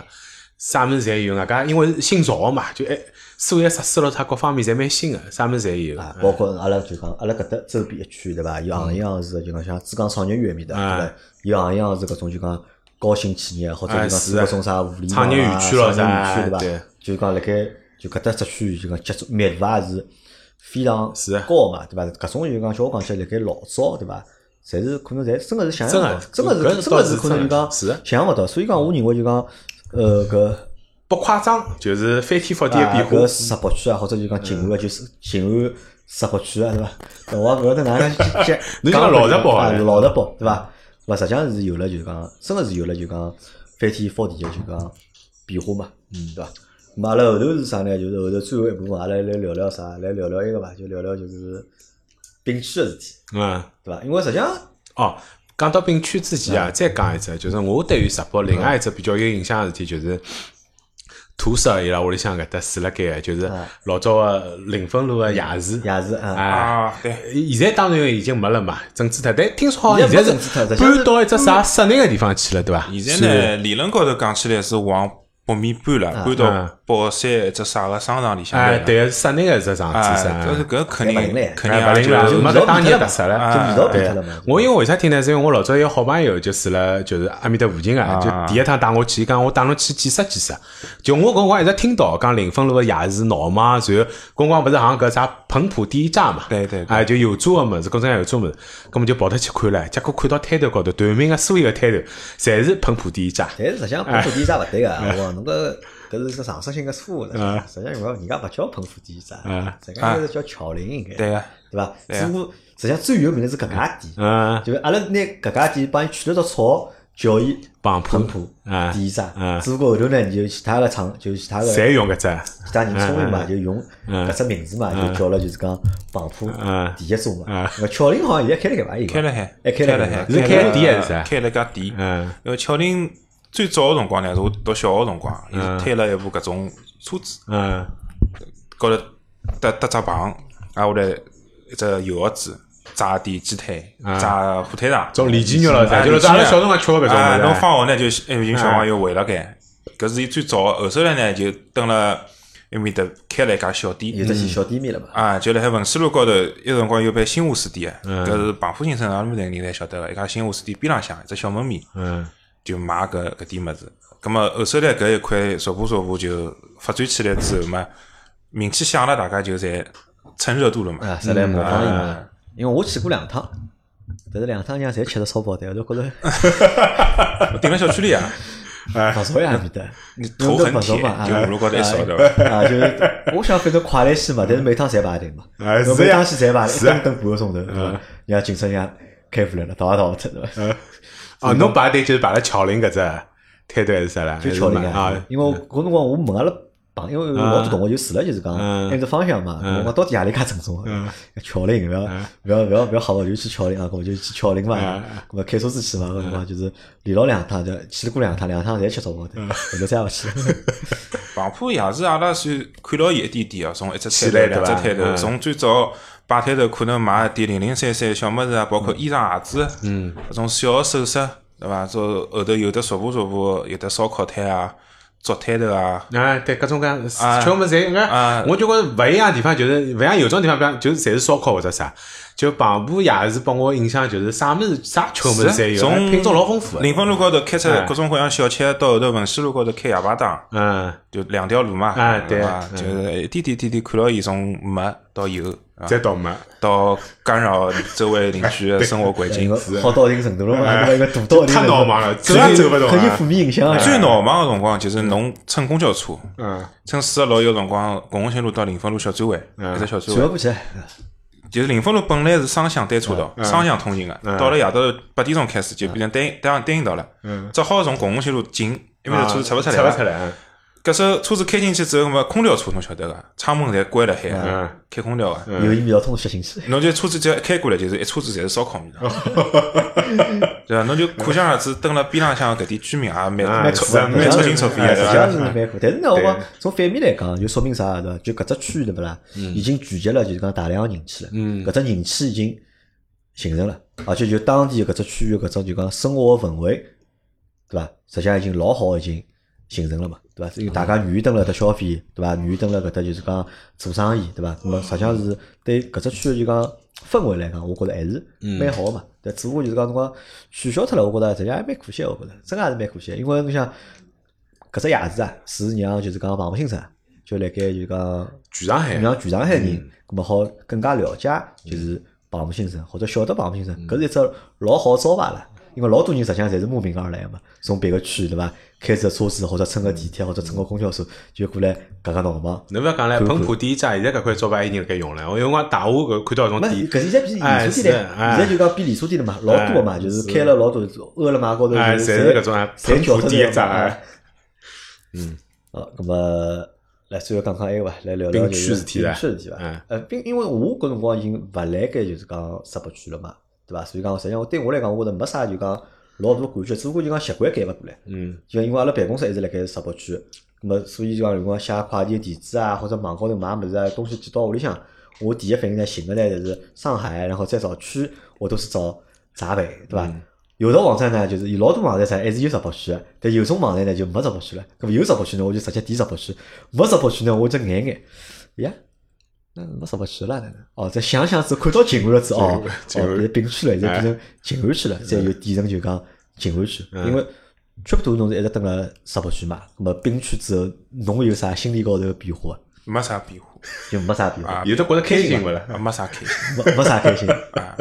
啥物事侪有，外加因为新造个嘛，就哎，所有设施了，它各方面侪蛮新个，啥物事侪有。啊，包括阿拉就讲，阿拉搿搭周边一区对伐？有行业行市，就讲像珠江创业园面搭，对啊伐？有行业行市搿种就讲高新企业，或者就讲啊是做搿种啥互联网创业园啊区咯创业园区啥对对伐？就讲辣盖就搿搭只区域就讲接触密度也是非常是啊高嘛，对伐？搿种就讲叫我讲起来，辣盖老早对伐？侪是可能侪真个是想象勿到，真真的个是真个是可能就讲是想象勿到，所以讲我认为就讲呃搿。不夸张，就是翻天覆地的啊，变化。搿石北区啊，或者就讲静安啊，就是静安石北区啊，对伐？我也勿晓得哪能 [laughs] 讲，侬讲老石北啊，啊老石北对伐？对伐？实际上是有了，就讲真个是有了，就讲翻天覆地的就讲变化嘛，嗯，对伐？咁阿拉后头是啥呢？就是后头最后一部分，阿拉来聊聊啥？来聊聊一个伐，就聊聊就是并区个事体，嗯，对伐？因为实际上，哦，讲到并区之前啊，再讲一只，就是我对于石博另外一只比较有印象个事体，就是土色伊拉屋里向搿搭住辣盖个，就是老早个临汾路个夜市。夜市啊，对，现在当然已经没了嘛，整治脱。但听说好像现在现没整治脱在是搬到一只啥室内个地方去了，对伐？现在呢，理论高头讲起来是往北面搬了，搬到嗯宝山一只啥个商场里向哎，来了。对，室内个一只场哎，子噻。但是搿肯定肯哎，勿灵了，定也就没得当年特色了。就味道变对脱了嘛。我因为为啥听呢？是因为我老早有好朋友就住了，就是阿面搭附近个，就第一趟带我去，伊讲我带侬去见识见识。就我搿辰光一直听到讲临汾路个夜市闹嘛，然后搿辰光勿是好像搿啥彭浦第一家嘛，对对对哎，就油炸个物事，各种各样油炸物事，葛末就跑脱去看了，结果看到摊头高头，对面个所有个摊头，侪是彭浦第一家。但是实际上彭浦第一家勿对个，我侬搿搿是一个常识性个错误了。实际上人家勿叫彭浦第一站，实际上应该是叫巧林应该，对个，对伐？只不过实际上最有名的是搿家店，嗯，就是阿拉拿搿家店帮伊取了只草，叫伊彭浦彭浦啊第一站啊。只不过后头呢，你就其他个厂，就其他个侪用搿只。其他人聪明嘛，就用嗯搿只名字嘛，就叫了就是讲彭浦嗯第一座嘛嗯。那巧林好像现在开了盖伐？伊开了海，还开了海是开店还是啥开了家店。嗯因为巧林最早个辰光呢，是我读小学个辰光，伊是推了一部搿种车子，嗯。高头搭搭只棚，挨下来一只油盒子，炸点鸡腿，炸火腿肠，种里脊肉了就是阿拉小辰光吃过搿种啊，侬。放学呢就一群小朋友围了盖，搿是伊最早的。后首来呢就蹲了埃面搭开了一家小店，有只小店面了嘛。啊，就辣海文思路高头，一辰光有爿新华书店嗯，搿是彭浦新村阿拉面搭人侪晓得个，一家新华书店边浪向一只小门面，嗯就买搿搿点物事。葛末后首来搿一块逐步逐步就发展起来之后嘛，名气响了，大家就侪蹭热度了嘛。啊，实来模仿伊嘛啊。因为我去过两趟，但是两趟娘侪吃着超饱，的，我都觉着 [laughs] 我订了小区里啊，勿少呀面搭。你头很铁，就马路高头一扫对伐？啊，就是 [laughs] 我想反正快来西嘛，但是每趟侪排队嘛，每趟去侪排队，等等半个钟头，对伐？让警察让开回来了，逃也逃勿脱，对伐？哦，侬排队就是排了巧玲搿只摊头还是啥啦？就巧玲啊啊，，因为我搿辰光我问阿拉朋，因为老多同学就住了，就是讲嗯。埃只方向嘛，我讲到底何里介正宗啊？巧玲，勿要勿要勿要勿要吓我，就去巧玲啊，搿我就去巧玲嘛，搿么开车子去嘛，搿辰光就是连牢两趟，就去过两趟，两趟侪吃烧烤的，后头再勿去。了。彭浦夜市阿拉算看到伊一点点哦，从一只起摊头、两只摊头，嗯。从最早摆摊头可能卖一点零零散散小物事啊，包括衣裳鞋子，嗯，搿种小个首饰，对伐？做后头有的逐步逐步有的烧烤摊啊、竹摊头啊，啊，对，各种各样啊。吃物事侪啊，我就觉着勿一样的地方就是勿像有种地方，比方就是侪是烧烤或者啥，就彭浦夜市拨我印象就是啥物事啥吃物事侪有，从品种老丰富的。临汾路高头开出哎。各种各样小吃，到后头文西路高头开夜排档，嗯，就两条路嘛，啊对伐？就是一点点点点看到伊从没到有，啊再倒霉。到干扰周围邻居的 [laughs] 生活轨迹因。为好到一定程度了嘛，对伐？一个大到一定太程度闹忙了，走也走勿动肯定啊。负面影响啊。最闹忙个辰光就是侬乘公交车，嗯乘四十六有辰光，共红新路到临汾路小专汇，嗯一只小专汇，传勿过去，就是临汾路本来是双向单车道，双向通行个，到了夜到八点钟开始就变成单单单行道了，只好从共红新路进，因为车子出勿出来。出勿出来。搿时车子开进去之后嘛，空调车侬晓得个，窗门侪关了海嗯，开空调个，有意味道通吸进去。侬就车子只要一开过来，就是一车子侪是烧烤味道，[laughs] 对伐？侬就可想而知，蹲辣边浪向搿点居民也蛮啊蛮是啊蛮操心操肺哎个，实际上是？蛮苦。但是呢，我讲从反面来讲，就说明啥对伐？就搿只区域对勿啦？已经聚集了，就是讲大量个人气了。嗯搿只人气已经形成了，而且就当地搿只区域搿种就讲生活个氛围，对伐？实际上已经老好，已经形成了嘛，对伐？因为大家愿意蹲辣搿搭消费，对伐？愿意蹲辣搿搭就是讲做生意，对伐？那么实际上是对搿只区域就讲氛围来讲，我觉着还是蛮好个嘛。但只不过就是讲辰光取消脱了，我觉着实际上还蛮可惜的，我觉着真个还是蛮可惜的。因为侬想搿只夜市啊，是让就是讲彭浦新城就辣盖就讲全上海，让全上海人，咁么好更加了解就是彭浦新城，或者晓得彭浦新城，搿是一只老好招牌了。因为老多人实际上侪是慕名而来个嘛，从别个区对伐，开着车子或者乘个地铁或者乘个公交车就过来夹夹闹忙。侬勿要讲唻，彭浦第一家现在搿块招牌已经辣盖用了。我有辰光大雾搿看到搿种，店，搿现在比哎连锁店现在就讲比连锁店了嘛，老多个嘛，哎就是开了老多，饿了么高头侪是搿种彭浦第一家。脱了嘛哎嗯，哦，咁么来最后讲讲埃个伐，来聊聊并就是区事体区事体伐嗯。呃，并因为我搿辰光已经勿辣盖就是讲闸北区了嘛，对伐？所以讲实际上对我来讲，我觉着没啥就讲老大感觉，只不过就讲习惯改勿过来。嗯就因为阿拉办公室一直辣盖石北区，咁么所以就讲如果写快递地址啊，或者网高头买物事啊，东西寄到屋里向，我第一反应呢寻个呢就是上海，然后再找区，我都是找闸北，对伐？有的网站呢，就是有老多网站上还是有石北区的，但有种网站呢就没石北区了。咁么有石北区呢，我就直接点石北区；没石北区呢，我就眼眼呀。那没石北区了？哦，再想想之后看到静安了之后，哦，变成并区了，现在变成静安区了，再又变成就讲静安区，因为 Crypto 侬是一直蹲辣石北区嘛，那么并区之后，侬有啥心理高头的变化？没啥变化，就没啥变化，有的觉着开心勿啦？啊没啥开心。没没啥开心。[laughs] 啊，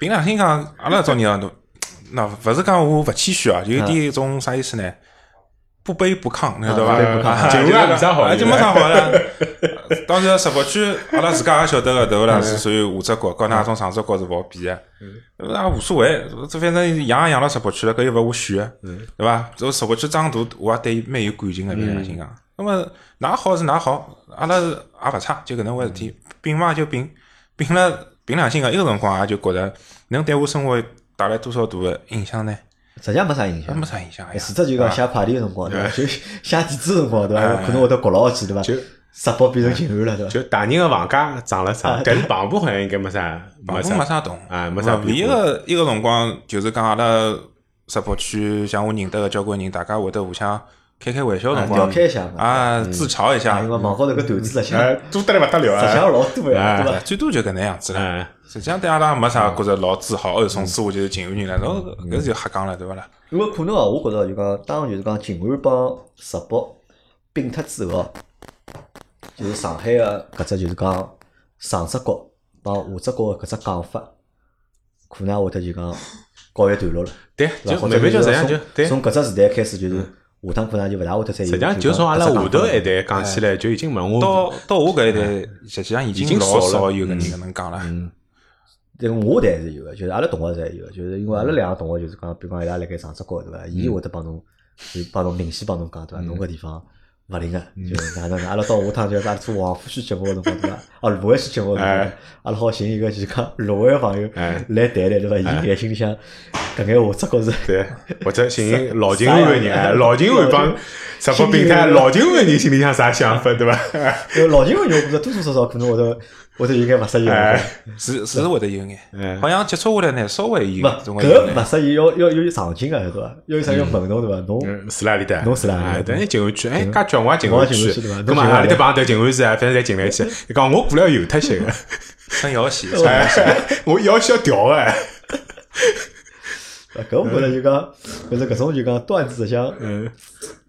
凭良心讲，阿拉搿种人啊，都那勿是讲我勿谦虚啊，有一点种啥意思呢？不卑不亢，你晓得伐？啊不卑不亢啊就就是没啥好哎就没啥好了。[laughs] 当然，石北区阿拉自家也晓得个，对勿啦？是属于下只国，跟㑚种上只国是勿好比个。那无所谓，这反正养也养到石北区了，搿又勿是我选个，对伐？这石北区长大，我也对伊蛮有感情个，凭良心讲。那么㑚好是㑚好，阿拉是也勿差，就搿能回事体，并嘛就并，并了凭良心讲，伊个辰光也就觉着能对我生活带来多少大个影响呢？实际上没啥影响没。啥影响呀。除脱就讲写快递个辰光，对伐？就写地址个辰光，对伐？可能会得觉牢记，对伐？就石北变成静安了，对伐？就大人个房价涨了涨，但是旁部好像应该没啥，没啥没啥动啊没啥唯一个一个辰光就是讲阿拉石北区，像我认得个交关人，大家会得互相开开玩笑的辰调侃一下嘛。啊，自嘲一下因，为网高头搿段子实际哎上，多得来勿得了实际上啊！老多呀，对伐？最多就搿能样子了。嗯，实际上对阿拉没啥觉着老自豪，哦，从此我就是静安人了，然后搿是就瞎讲了，对勿啦？因为可能哦，我觉着就讲，当就是讲静安帮石北并脱之后哦，就是上海个搿只就是讲上只角帮下只角个搿只讲法，可能也会得就讲告一段落了。对，就慢慢就这样就对。从从搿只时代开始，就是下趟可能就勿大会得再有。实际上，就从阿拉下头一代讲起来，就已经没我到到我搿一代，实际上已经老少有个人搿能讲了。这个我代是有个，就是阿拉同学侪有个，就是因为阿拉两个同学就是讲，比如讲伊拉辣盖上职高对伐？伊会得帮侬，就帮侬明显帮侬讲对伐？侬搿地方勿灵个，就哪能哪阿拉到下趟就阿拉做黄浦区节目个辰光对伐？啊，卢湾区节目个辰光哎，阿拉好寻一个就是讲卢湾朋友哎来谈谈对伐？伊眼心里向搿眼话只觉是。[laughs] 对，或者寻老金湾个人啊，老金湾帮石北平台老金湾人心里向啥想法，对伐？[laughs] 老金个人，我觉着多多少少可能会得会得有眼勿适意个地方。哎，是是会得有眼嗯，好像接触下来呢，稍微，有搿勿。适意要要要有场景个对伐？要有啥要问侬对伐？侬嗯，是哪里搭？侬是哪里搭啊等你静安区，哎，介叫我也静安我也静安区区对伐，咁嘛，侬何里搭碰头静安市啊？反正侪进来去。[laughs] 伊讲我过来有脱些个，撑摇线，哎，我要需要调个，哎。啊，[laughs] 搿我觉着就讲，就是搿种就讲段子，像嗯，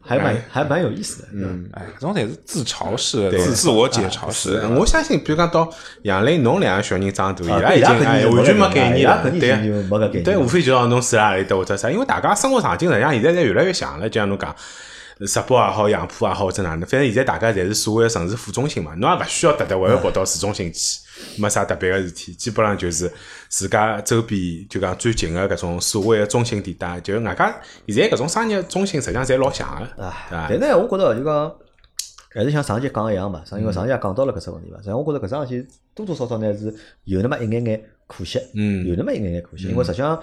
还蛮还蛮有意思的。嗯，哎，搿种侪是自嘲式的，自自我解嘲式。我相信，比如讲到杨磊，侬两个小人长大，伊啊拉已经完全没概念了，对啊是就没搿概念对，无非就让侬住哪里搭或者啥，因为大家生活场景实际上现在侪越来越像了，就像侬讲。石北也好，杨浦也好，或者哪能，反正现在大家侪是所谓的城市副中心嘛，侬也勿需要特特为为跑到市中心去，没啥特别个事体，基本上就是自家周边就讲最近个搿种所谓个中心地带，就是外加现在搿种商业中心实际上侪老像个，啊，对伐？但呢，我觉着就讲，还是像上节讲一样嘛，上因为上节也讲到了搿只问题嘛，实际上我觉着搿桩事体多多少少呢是有那么一眼眼可惜，嗯。有那么一眼眼可惜，因为实际上，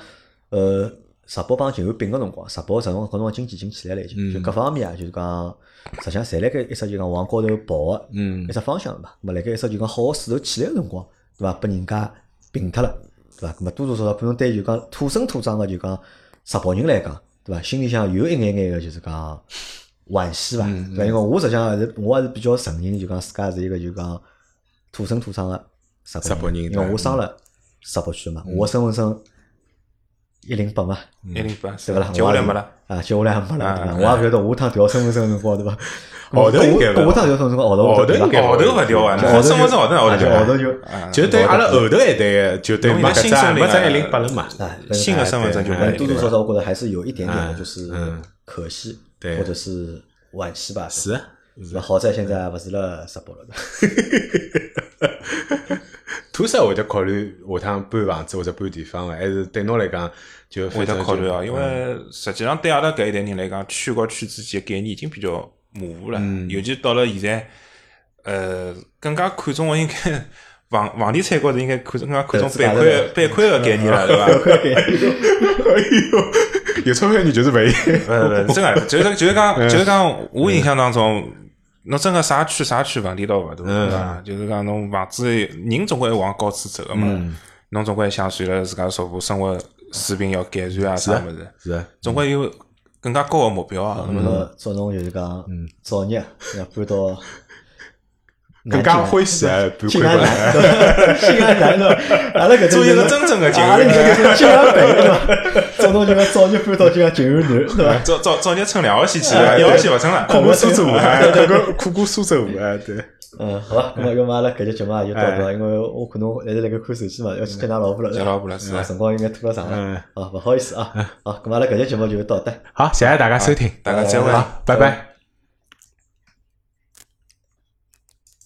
呃，石北帮静安并个辰光，石北搿辰光搿辰光经济已经起来了已经，就各方面啊，就是讲，实际上侪辣盖一只就讲往高头跑个嗯一只方向嘛，咁么辣盖一只就讲好个势头起来个辰光，对伐？拨人家并脱了，对伐？咾么多多少少可能对就讲土生土长个就讲石北人来讲，对伐？心里向有一眼眼个就是讲惋惜伐？对伐？因为我实际上还是我还是比较承认，就讲自家是一个就讲土生土长个石石北人因为我生了石北区嘛，我身份证一零八嘛，一零八，对勿啦？接下来没了。啊，接下来没了，对伐？啊。我也勿晓得下趟调身份证个辰光，对伐？号头应该勿下趟调身份证号头号头应该号头勿调啊，就号头身份证号头号头就号头就对阿拉后头一代，就对没搿只侬现在没只一零八了嘛。哎，新的身份证就多多少少我觉得还是有一点点就是嗯。可惜，对。或者是惋惜吧。是，那好在现在勿是了石北了的，土色会得考虑下趟搬房子或者搬地方个，还是对侬来讲就会得考虑啊，因嗯。为实际上对阿拉搿一代人来讲，区和区之间的概念已经比较模糊了，尤其到了现在，呃，更加看重个应该房房地产高头应该看重更加看重板块板块个概念了，对伐？[laughs] 哎呦，有钞票人就是勿一。呃，真个就是就是讲 [laughs] 就是讲，我印象当中，侬真个啥区啥区问题倒勿大，对伐？就是讲侬房子人总归会往高处走个嘛，侬总归想随了自家逐步生活水平要改善啊啥物事，是总归有更加高个目标啊。那么祝侬就是讲早日要搬到更加欢喜 [laughs] [laughs] 啊，搬静回来。安南，静安南对伐？阿拉搿做一个真正的静阿拉安搿个静安北对伐？祝侬就讲早日搬到就讲静安南对伐？早早 [laughs] 早日乘两号线去，一号线勿乘了。苦过苏州，哎，苦过苦过苏州，哎，对。嗯，好吧，那么要么阿拉搿节节目也就到这，因为我可能还是辣盖看手机嘛，要去接㑚老婆了，接老婆了是啊辰光应该拖了长嗯了，啊，勿好意思啊，好，咁阿拉搿节节目就到这。好，谢谢大家收听，大家再会。好，拜拜。